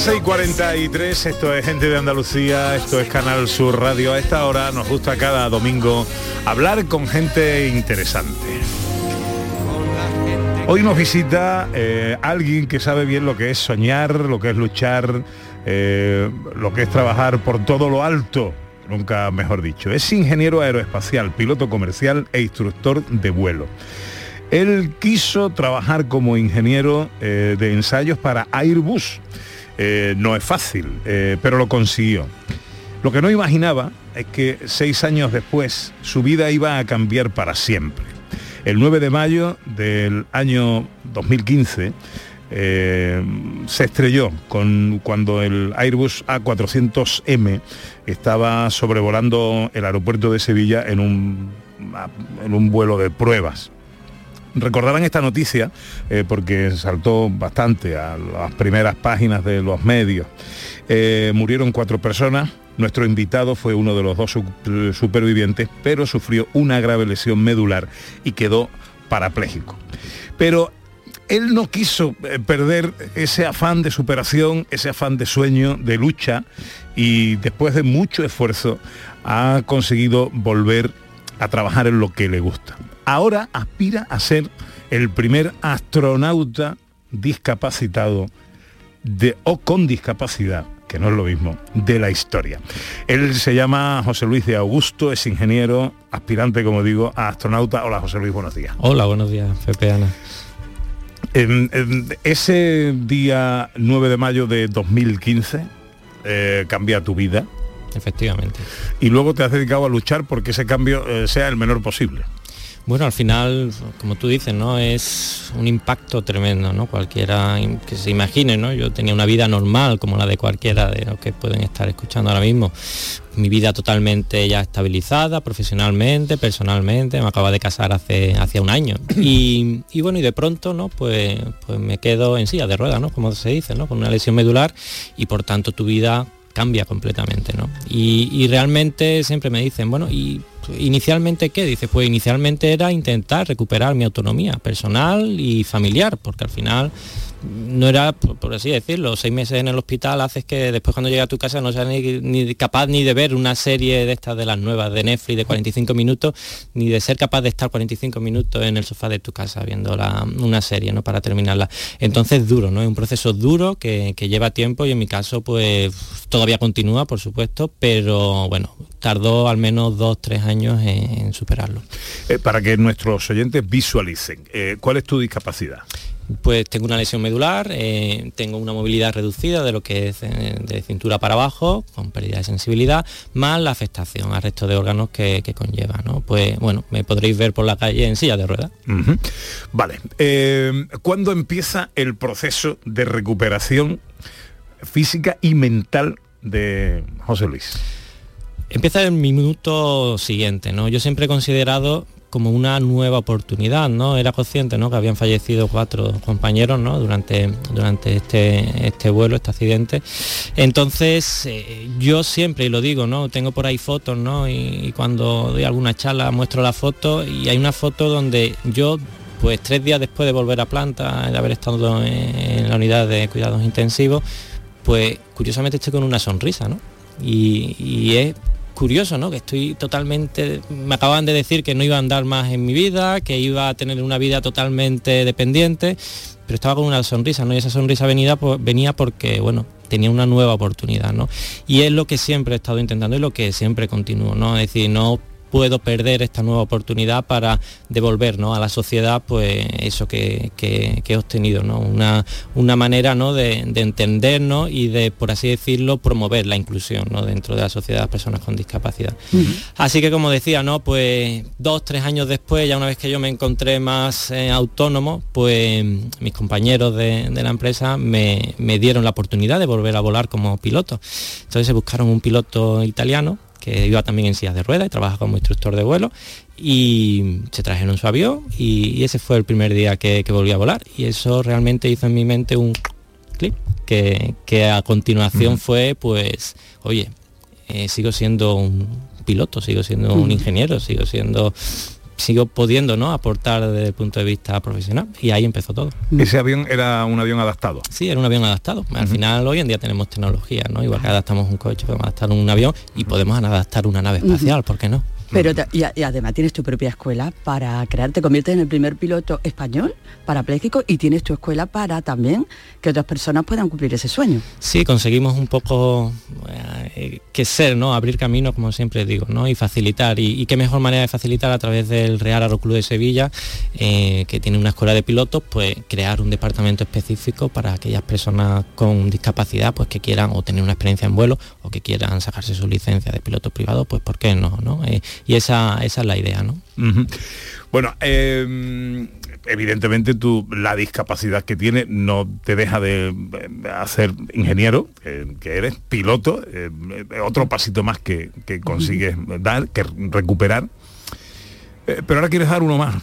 11 y 43, esto es Gente de Andalucía, esto es Canal Sur Radio. A esta hora nos gusta cada domingo hablar con gente interesante. Hoy nos visita eh, alguien que sabe bien lo que es soñar, lo que es luchar, eh, lo que es trabajar por todo lo alto, nunca mejor dicho. Es ingeniero aeroespacial, piloto comercial e instructor de vuelo. Él quiso trabajar como ingeniero eh, de ensayos para Airbus. Eh, no es fácil, eh, pero lo consiguió. Lo que no imaginaba es que seis años después su vida iba a cambiar para siempre. El 9 de mayo del año 2015 eh, se estrelló con, cuando el Airbus A400M estaba sobrevolando el aeropuerto de Sevilla en un, en un vuelo de pruebas. Recordarán esta noticia eh, porque saltó bastante a las primeras páginas de los medios. Eh, murieron cuatro personas. Nuestro invitado fue uno de los dos su- supervivientes, pero sufrió una grave lesión medular y quedó parapléjico. Pero él no quiso eh, perder ese afán de superación, ese afán de sueño, de lucha, y después de mucho esfuerzo ha conseguido volver a trabajar en lo que le gusta. Ahora aspira a ser el primer astronauta discapacitado de, o con discapacidad que no es lo mismo, de la historia. Él se llama José Luis de Augusto, es ingeniero, aspirante, como digo, a astronauta. Hola José Luis, buenos días. Hola, buenos días, Pepe Ana. En- en ese día 9 de mayo de 2015 eh, cambia tu vida. Efectivamente. Y luego te has dedicado a luchar porque ese cambio eh, sea el menor posible. Bueno, al final, como tú dices, ¿no? Es un impacto tremendo, ¿no? Cualquiera que se imagine, ¿no? Yo tenía una vida normal como la de cualquiera de los que pueden estar escuchando ahora mismo. Mi vida totalmente ya estabilizada, profesionalmente, personalmente. Me acaba de casar hace, hace un año. <clears throat> Y, y bueno, y de pronto, ¿no? Pues, pues me quedo en silla de ruedas, ¿no? Como se dice, ¿no? Con una lesión medular y por tanto tu vida cambia completamente, ¿no? Y, y realmente siempre me dicen, bueno, ¿y inicialmente qué? Dice, pues inicialmente era intentar recuperar mi autonomía personal y familiar, porque al final no era, por, así decirlo, seis meses en el hospital haces que después cuando llega a tu casa no seas ni, capaz ni de ver una serie de estas de las nuevas de Netflix de 45 minutos, ni de ser capaz de estar 45 minutos en el sofá de tu casa viendo la- una serie, ¿no? Para terminarla. Entonces duro, ¿no? Es un proceso duro que, lleva tiempo y en mi caso pues todavía continúa, por supuesto, pero bueno, tardó al menos dos, tres años en, en superarlo. Eh, para que nuestros oyentes visualicen, eh, ¿cuál es tu discapacidad? Pues tengo una lesión medular, eh, tengo una movilidad reducida de lo que es eh, de cintura para abajo, con pérdida de sensibilidad, más la afectación al resto de órganos que, que conlleva, ¿no? Pues bueno, me podréis ver por la calle en silla de ruedas. Vale. Eh, ¿Cuándo empieza el proceso de recuperación física y mental de José Luis? Empieza el minuto siguiente, ¿no? Yo siempre he considerado como una nueva oportunidad, ¿no? Era consciente, ¿no? Que habían fallecido cuatro compañeros, ¿no? Durante, durante este, este vuelo, este accidente. Entonces, eh, yo siempre, y lo digo, ¿no? Tengo por ahí fotos, ¿no? Y, cuando doy alguna charla muestro la foto y hay una foto donde yo pues tres días después de volver a planta, de haber estado en, la unidad de cuidados intensivos, pues curiosamente estoy con una sonrisa, ¿no? Y es curioso, ¿no? Que estoy totalmente, me acaban de decir que no iba a andar más en mi vida, que iba a tener una vida totalmente dependiente, pero estaba con una sonrisa, ¿no? Y esa sonrisa pues, venía porque, bueno, tenía una nueva oportunidad, ¿no? Y es lo que siempre he estado intentando y lo que siempre continúo, ¿no? Es decir, no puedo perder esta nueva oportunidad para devolver ¿no? a la sociedad pues eso que, que- que he obtenido ¿no? una, una manera ¿no? de, de entendernos y de por así decirlo promover la inclusión ¿no? dentro de la sociedad de las personas con discapacidad Así que como decía, ¿no? Pues dos, tres años después, ya una vez que yo me encontré más eh, autónomo, pues mis compañeros de, de la empresa me, me dieron la oportunidad de volver a volar como piloto. Entonces se buscaron un piloto italiano que iba también en sillas de ruedas y trabaja como instructor de vuelo y se trajeron su avión y, y ese fue el primer día que, que volví a volar. Y eso realmente hizo en mi mente un clic que, que a continuación fue pues oye eh, sigo siendo un piloto, sigo siendo un ingeniero, sigo siendo sigo pudiendo ¿no? aportar desde el punto de vista profesional y ahí empezó todo. Ese avión era un avión adaptado. Sí, era un avión adaptado. Al final hoy en día tenemos tecnología, ¿no? Igual que adaptamos un coche, podemos adaptar un avión y podemos adaptar una nave espacial, ¿por qué no? Pero te- y, además tienes tu propia escuela para crear, te conviertes en el primer piloto español parapléjico y tienes tu escuela para también que otras personas puedan cumplir ese sueño. Sí, conseguimos un poco eh, que ser, ¿no? Abrir camino, como siempre digo, ¿no? Y facilitar. Y, y qué mejor manera de facilitar a través del Real Aeroclub de Sevilla, eh, que tiene una escuela de pilotos, pues crear un departamento específico para aquellas personas con discapacidad, pues que quieran o tener una experiencia en vuelo o que quieran sacarse su licencia de piloto privado, pues ¿por qué no? ¿no? Eh, y esa, esa es la idea, ¿no? Bueno, eh, evidentemente tú la discapacidad que tienes no te deja de eh, hacer ingeniero, que, que eres piloto, eh, eh, otro pasito más que, que consigues dar, que recuperar. Eh, pero ahora quieres dar uno más,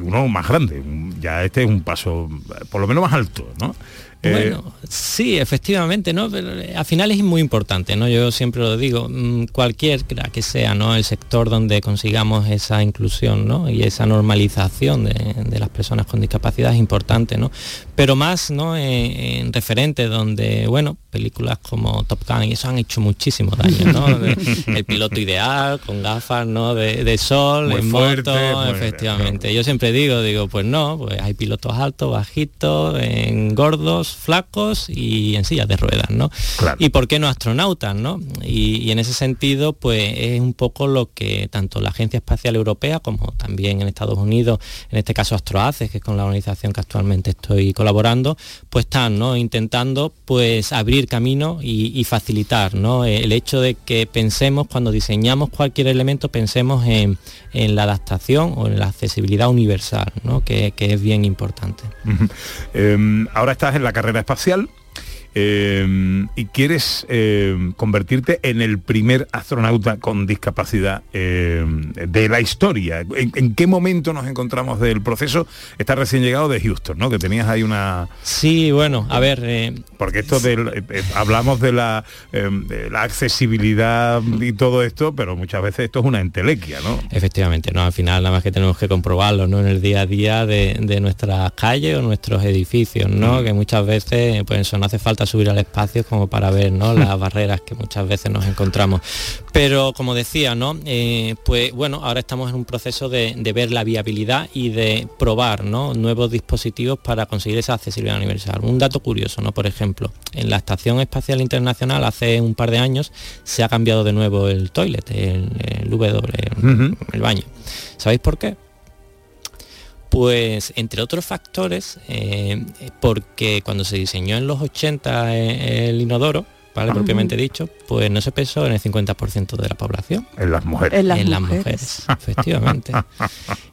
uno más grande. Ya este es un paso, eh, por lo menos más alto, ¿no? Eh, Bueno, sí, efectivamente, ¿no? Pero eh, al final es muy importante, ¿no? Yo siempre lo digo, mm, cualquier que sea, ¿no? El sector donde consigamos esa inclusión, ¿no? Y esa normalización de, de las personas con discapacidad es importante, ¿no? Pero más, ¿no? En, en referentes donde, bueno, películas como Top Gun y eso han hecho muchísimo daño, ¿no? <laughs> De- el piloto ideal, con gafas, ¿no? De, de sol, Muy en fuerte, moto, muy- efectivamente. Yo siempre digo, digo, pues no, pues hay pilotos altos, bajitos, en gordos, gordos, flacos y en sillas de ruedas, ¿no? Y por qué no astronautas, ¿no? Y, y en ese sentido, pues es un poco lo que tanto la Agencia Espacial Europea como también en Estados Unidos, en este caso Astroaces, que es con la organización que actualmente estoy colaborando, pues están ¿no? intentando pues abrir camino y, y facilitar ¿no? el hecho de que pensemos cuando diseñamos cualquier elemento, pensemos en, en la adaptación o en la accesibilidad universal, ¿no? que, que es bien importante. Eh, ahora estás en la carrera espacial. Eh, y quieres eh, convertirte en el primer astronauta con discapacidad eh, de la historia. ¿En, en qué momento nos encontramos del proceso? Estás recién llegado de Houston, ¿no? Que tenías ahí una... Sí, bueno, a ver... Porque esto del, hablamos de la, de la accesibilidad y todo esto, pero muchas veces esto es una entelequia, ¿no? Efectivamente, ¿no? Al final nada más que tenemos que comprobarlo, ¿no? En el día a día de, de nuestras calles o nuestros edificios, ¿no? Que muchas veces, pues eso, no hace falta subir al espacio como para ver, ¿no? Las <laughs> barreras que muchas veces nos encontramos. Pero como decía, ¿no? Eh, pues bueno, ahora estamos en un proceso de, de ver la viabilidad y de probar, ¿no? Nuevos dispositivos para conseguir esa accesibilidad universal. Un dato curioso, ¿no? Por ejemplo, en la Estación Espacial Internacional hace un par de años se ha cambiado de nuevo el toilet, el, el W, el- el baño. ¿Sabéis por qué? Pues entre otros factores, eh, porque cuando se diseñó en los 80 eh, el inodoro, ¿vale? Propiamente dicho, pues no se pensó en el 50% de la población. En las mujeres. En las las mujeres. mujeres, efectivamente.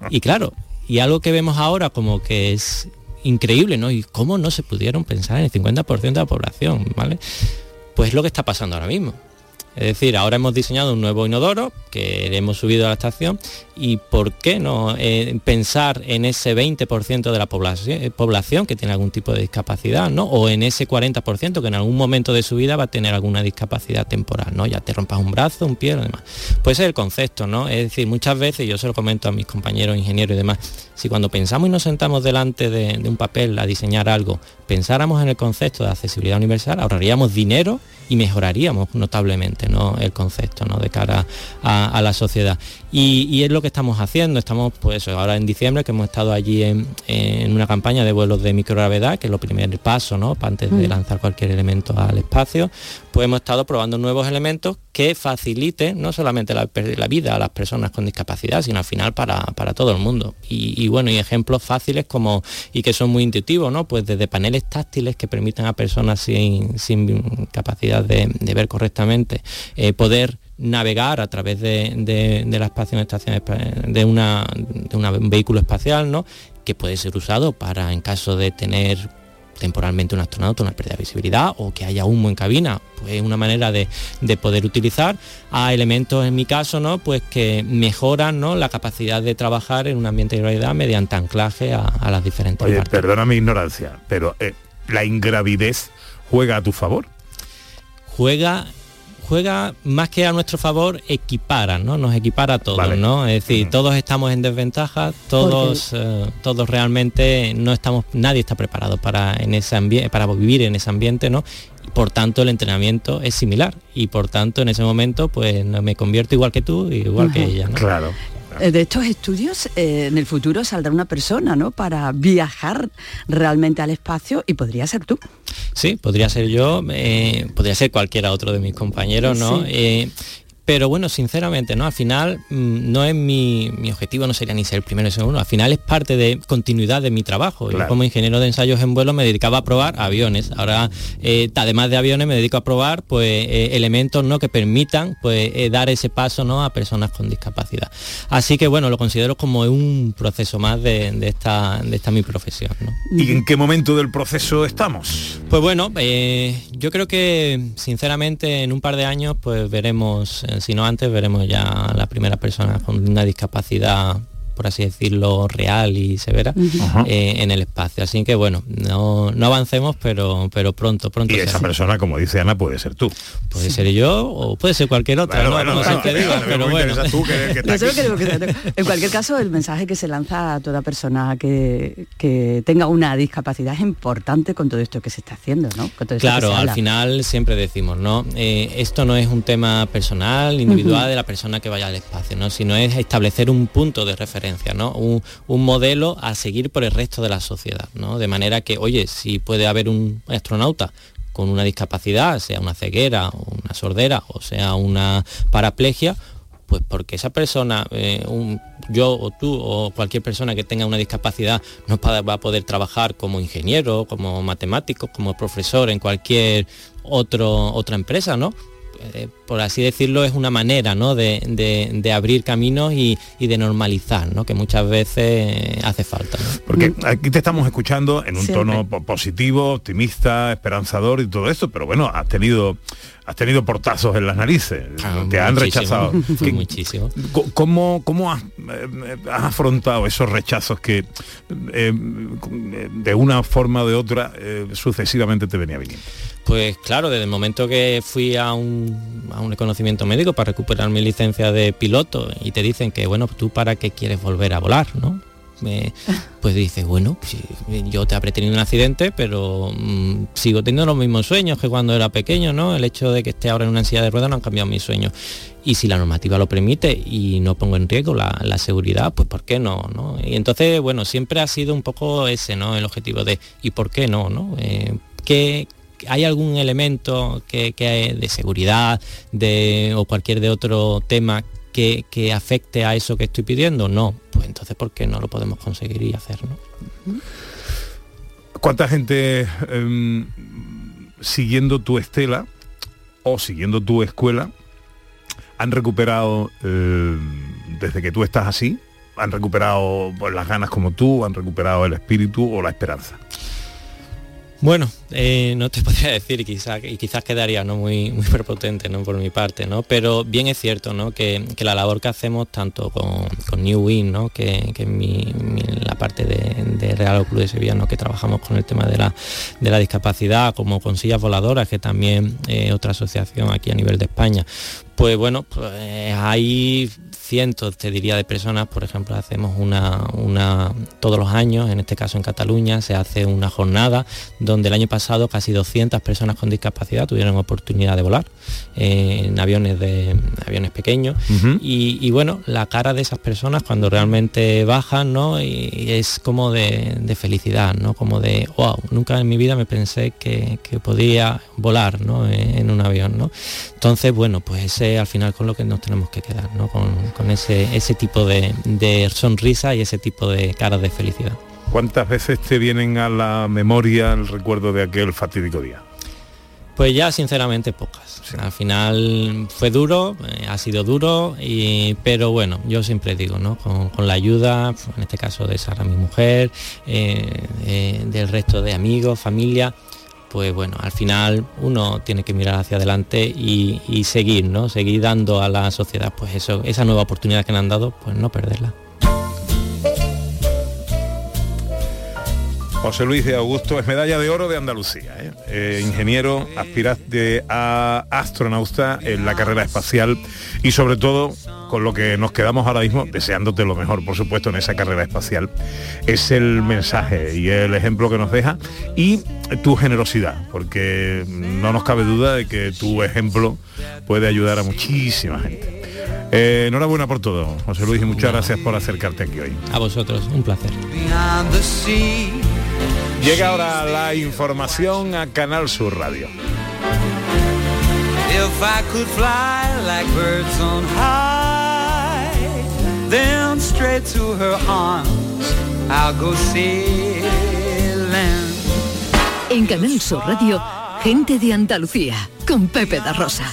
Y claro, y algo que vemos ahora como que es increíble, ¿no? Y cómo no se pudieron pensar en el 50% de la población, ¿vale? Pues lo que está pasando ahora mismo. Es decir, ahora hemos diseñado un nuevo inodoro que hemos subido a la estación y ¿por qué no eh, pensar en ese 20% de la población, eh, población que tiene algún tipo de discapacidad, ¿no? O en ese 40% que en algún momento de su vida va a tener alguna discapacidad temporal, ¿no? Ya te rompas un brazo, un pie o demás. Pues el concepto, ¿no? Es decir, muchas veces, yo se lo comento a mis compañeros ingenieros y demás, si cuando pensamos y nos sentamos delante de, de un papel a diseñar algo, pensáramos en el concepto de accesibilidad universal, ahorraríamos dinero y mejoraríamos notablemente ¿no? el concepto ¿no? de cara a, a la sociedad. Y, y es lo que estamos haciendo, estamos pues ahora en diciembre que hemos estado allí en, en una campaña de vuelos de microgravedad, que es lo primer paso ¿no? para antes de Mm. lanzar cualquier elemento al espacio, pues hemos estado probando nuevos elementos que faciliten no solamente la, vida a las personas con discapacidad, sino al final para, para todo el mundo. Y, y bueno, y ejemplos fáciles como y que son muy intuitivos, ¿no? Pues desde paneles táctiles que permitan a personas sin, sin capacidad de, de ver correctamente eh, poder navegar a través de, de- de la espacio estación de una de una- un vehículo espacial, ¿no? Que puede ser usado para en caso de tener temporalmente un astronauta una pérdida de visibilidad o que haya humo en cabina pues es una manera de, de poder utilizar a elementos en mi caso no pues que mejoran ¿no? la capacidad de trabajar en un ambiente de realidad mediante anclaje a, a las diferentes Oye, partes perdona mi ignorancia, pero eh, la ingravidez juega a tu favor. juega juega más que a nuestro favor equipara no nos equipara a todos no es decir todos estamos en desventaja todos eh, todos realmente no estamos nadie está preparado para en ese ambiente para vivir en ese ambiente no por tanto el entrenamiento es similar. Y por tanto en ese momento pues no me convierto igual que tú igual que ella ¿no? claro De estos estudios, eh, en el futuro saldrá una persona, ¿no? Para viajar realmente al espacio y podría ser tú. Sí, podría ser yo, eh, podría ser cualquiera otro de mis compañeros, ¿no? Sí. Eh, pero bueno, sinceramente, ¿no? Al final mm, no es mi, mi objetivo, no sería ni ser el primero ni ser uno. Al final es parte de continuidad de mi trabajo. Yo como ingeniero de ensayos en vuelo me dedicaba a probar aviones. Ahora, eh, además de aviones, me dedico a probar pues eh, elementos ¿no? que permitan pues eh, dar ese paso ¿no? a personas con discapacidad. Así que bueno, lo considero como un proceso más de, de esta, de esta mi profesión. ¿no? ¿Y en qué momento del proceso estamos? Pues bueno, yo creo que sinceramente en un par de años pues veremos, si no antes, veremos ya la primera persona con una discapacidad por así decirlo, real y severa eh, en el espacio. Así que bueno, no, no avancemos, pero, pero pronto, pronto. Y será. esa persona, como dice Ana, puede ser tú. Puede ser yo o puede ser cualquier otra, Bueno, ¿no? bueno, Como bueno, siempre digo, pero bueno. tú, que- que No sé que en cualquier caso, el mensaje que se lanza a toda persona que, que tenga una discapacidad es importante con todo esto que se está haciendo, ¿no? Con todo esto que Claro, al final siempre decimos, ¿no? Eh, esto no es un tema personal, individual de la persona que vaya al espacio, ¿no? Sino es establecer un punto de referencia ¿no? Un, modelo a seguir por el resto de la sociedad, ¿no? De manera que, oye, si puede haber un astronauta con una discapacidad, sea una ceguera, una sordera o sea una paraplegia, pues porque esa persona, eh, un- yo o tú o cualquier persona que tenga una discapacidad no va a poder trabajar como ingeniero, como matemático, como profesor en cualquier otro, otra empresa, ¿no? Eh, por así decirlo, es una manera ¿no? de, de- de abrir caminos y, y de normalizar, ¿no? que muchas veces hace falta. ¿no? Porque aquí te estamos escuchando en un Siempre. tono po- positivo, optimista, esperanzador y todo esto, pero bueno, has tenido has tenido portazos en las narices, te han rechazado. <laughs> ¿Qué- muchísimo. ¿Cómo, cómo has, eh, has afrontado esos rechazos que eh, de una forma o de otra eh, sucesivamente te venía viniendo? Pues claro, desde el momento que fui a un, a un reconocimiento médico para recuperar mi licencia de piloto y te dicen que, bueno, tú para qué quieres volver a volar, ¿no? <laughs> Pues dices, bueno, pues, yo te habré tenido un accidente, pero mm, sigo teniendo los mismos sueños que cuando era pequeño, ¿no? El hecho de que esté ahora en una silla de ruedas no han cambiado mis sueños. Y si la normativa lo permite y no pongo en riesgo la, la seguridad, pues ¿por qué no, no? Y entonces, bueno, siempre ha sido un poco ese, ¿no? El objetivo de ¿y por qué no, no? Eh, ¿qué- ¿Hay algún elemento que, que de seguridad de, o cualquier de otro tema que, afecte a eso que estoy pidiendo? No. Pues entonces, ¿por qué no lo podemos conseguir y hacer? ¿no? ¿Cuánta gente em, siguiendo tu estela o siguiendo tu escuela han recuperado eh, desde que tú estás así? ¿Han recuperado pues, las ganas como tú? ¿Han recuperado el espíritu o la esperanza? Bueno, eh, no te <laughs> podría decir quizás y quizás quedaría no muy muy prepotente no por mi parte, ¿no? Pero bien es cierto, ¿no? Que, que la labor que hacemos tanto con, con New Win, ¿no? Que, que mi- la parte de, de Real Club de Sevilla, ¿no? Que trabajamos con el tema de la de la discapacidad, como con sillas voladoras, que también eh, otra asociación aquí a nivel de España. Pues bueno, pues hay cientos, te diría, de personas, por ejemplo, hacemos una, una, todos los años, en este caso en Cataluña, se hace una jornada donde el año pasado casi 200 personas con discapacidad tuvieron oportunidad de volar eh, en aviones, de, aviones pequeños. y, y bueno, la cara de esas personas cuando realmente bajan, ¿no? Y es como de, de felicidad, ¿no? Como de, wow, nunca en mi vida me pensé que, que podía volar, ¿no? En, en un avión, ¿no? Entonces, bueno, pues ese al final con lo que nos tenemos que quedar, ¿no? Con, con ese, ese tipo de, de sonrisa y ese tipo de caras de felicidad. ¿Cuántas veces te vienen a la memoria el recuerdo de aquel fatídico día? Pues ya sinceramente pocas. Al final fue duro, eh, ha sido duro, y, pero bueno, yo siempre digo, ¿no? Con, con la ayuda, en este caso de Sara, mi mujer, eh, eh, del resto de amigos, familia, pues bueno, al final uno tiene que mirar hacia adelante y, seguir, ¿no? Seguir dando a la sociedad, pues eso, esa nueva oportunidad que le han dado, pues no perderla. José Luis de Augusto es medalla de oro de Andalucía, ¿eh? Eh, ingeniero, aspirante a astronauta en la carrera espacial y sobre todo con lo que nos quedamos ahora mismo, deseándote lo mejor, por supuesto, en esa carrera espacial, es el mensaje y el ejemplo que nos deja y tu generosidad, porque no nos cabe duda de que tu ejemplo puede ayudar a muchísima gente. Eh, enhorabuena por todo, José Luis, y muchas gracias por acercarte aquí hoy. A vosotros, un placer. Llega ahora la información a Canal Sur Radio. If I could fly like birds on high, then straight to her arms I'll go sailing. En Canal Sur Radio, gente de Andalucía, con Pepe da Rosa.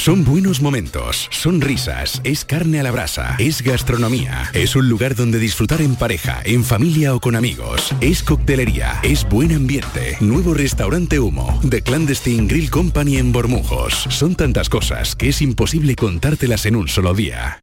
Son buenos momentos, son risas, es carne a la brasa, es gastronomía, es un lugar donde disfrutar en pareja, en familia o con amigos, es coctelería, es buen ambiente, nuevo restaurante Humo, The Clandestine Grill Company en Bormujos. Son tantas cosas que es imposible contártelas en un solo día.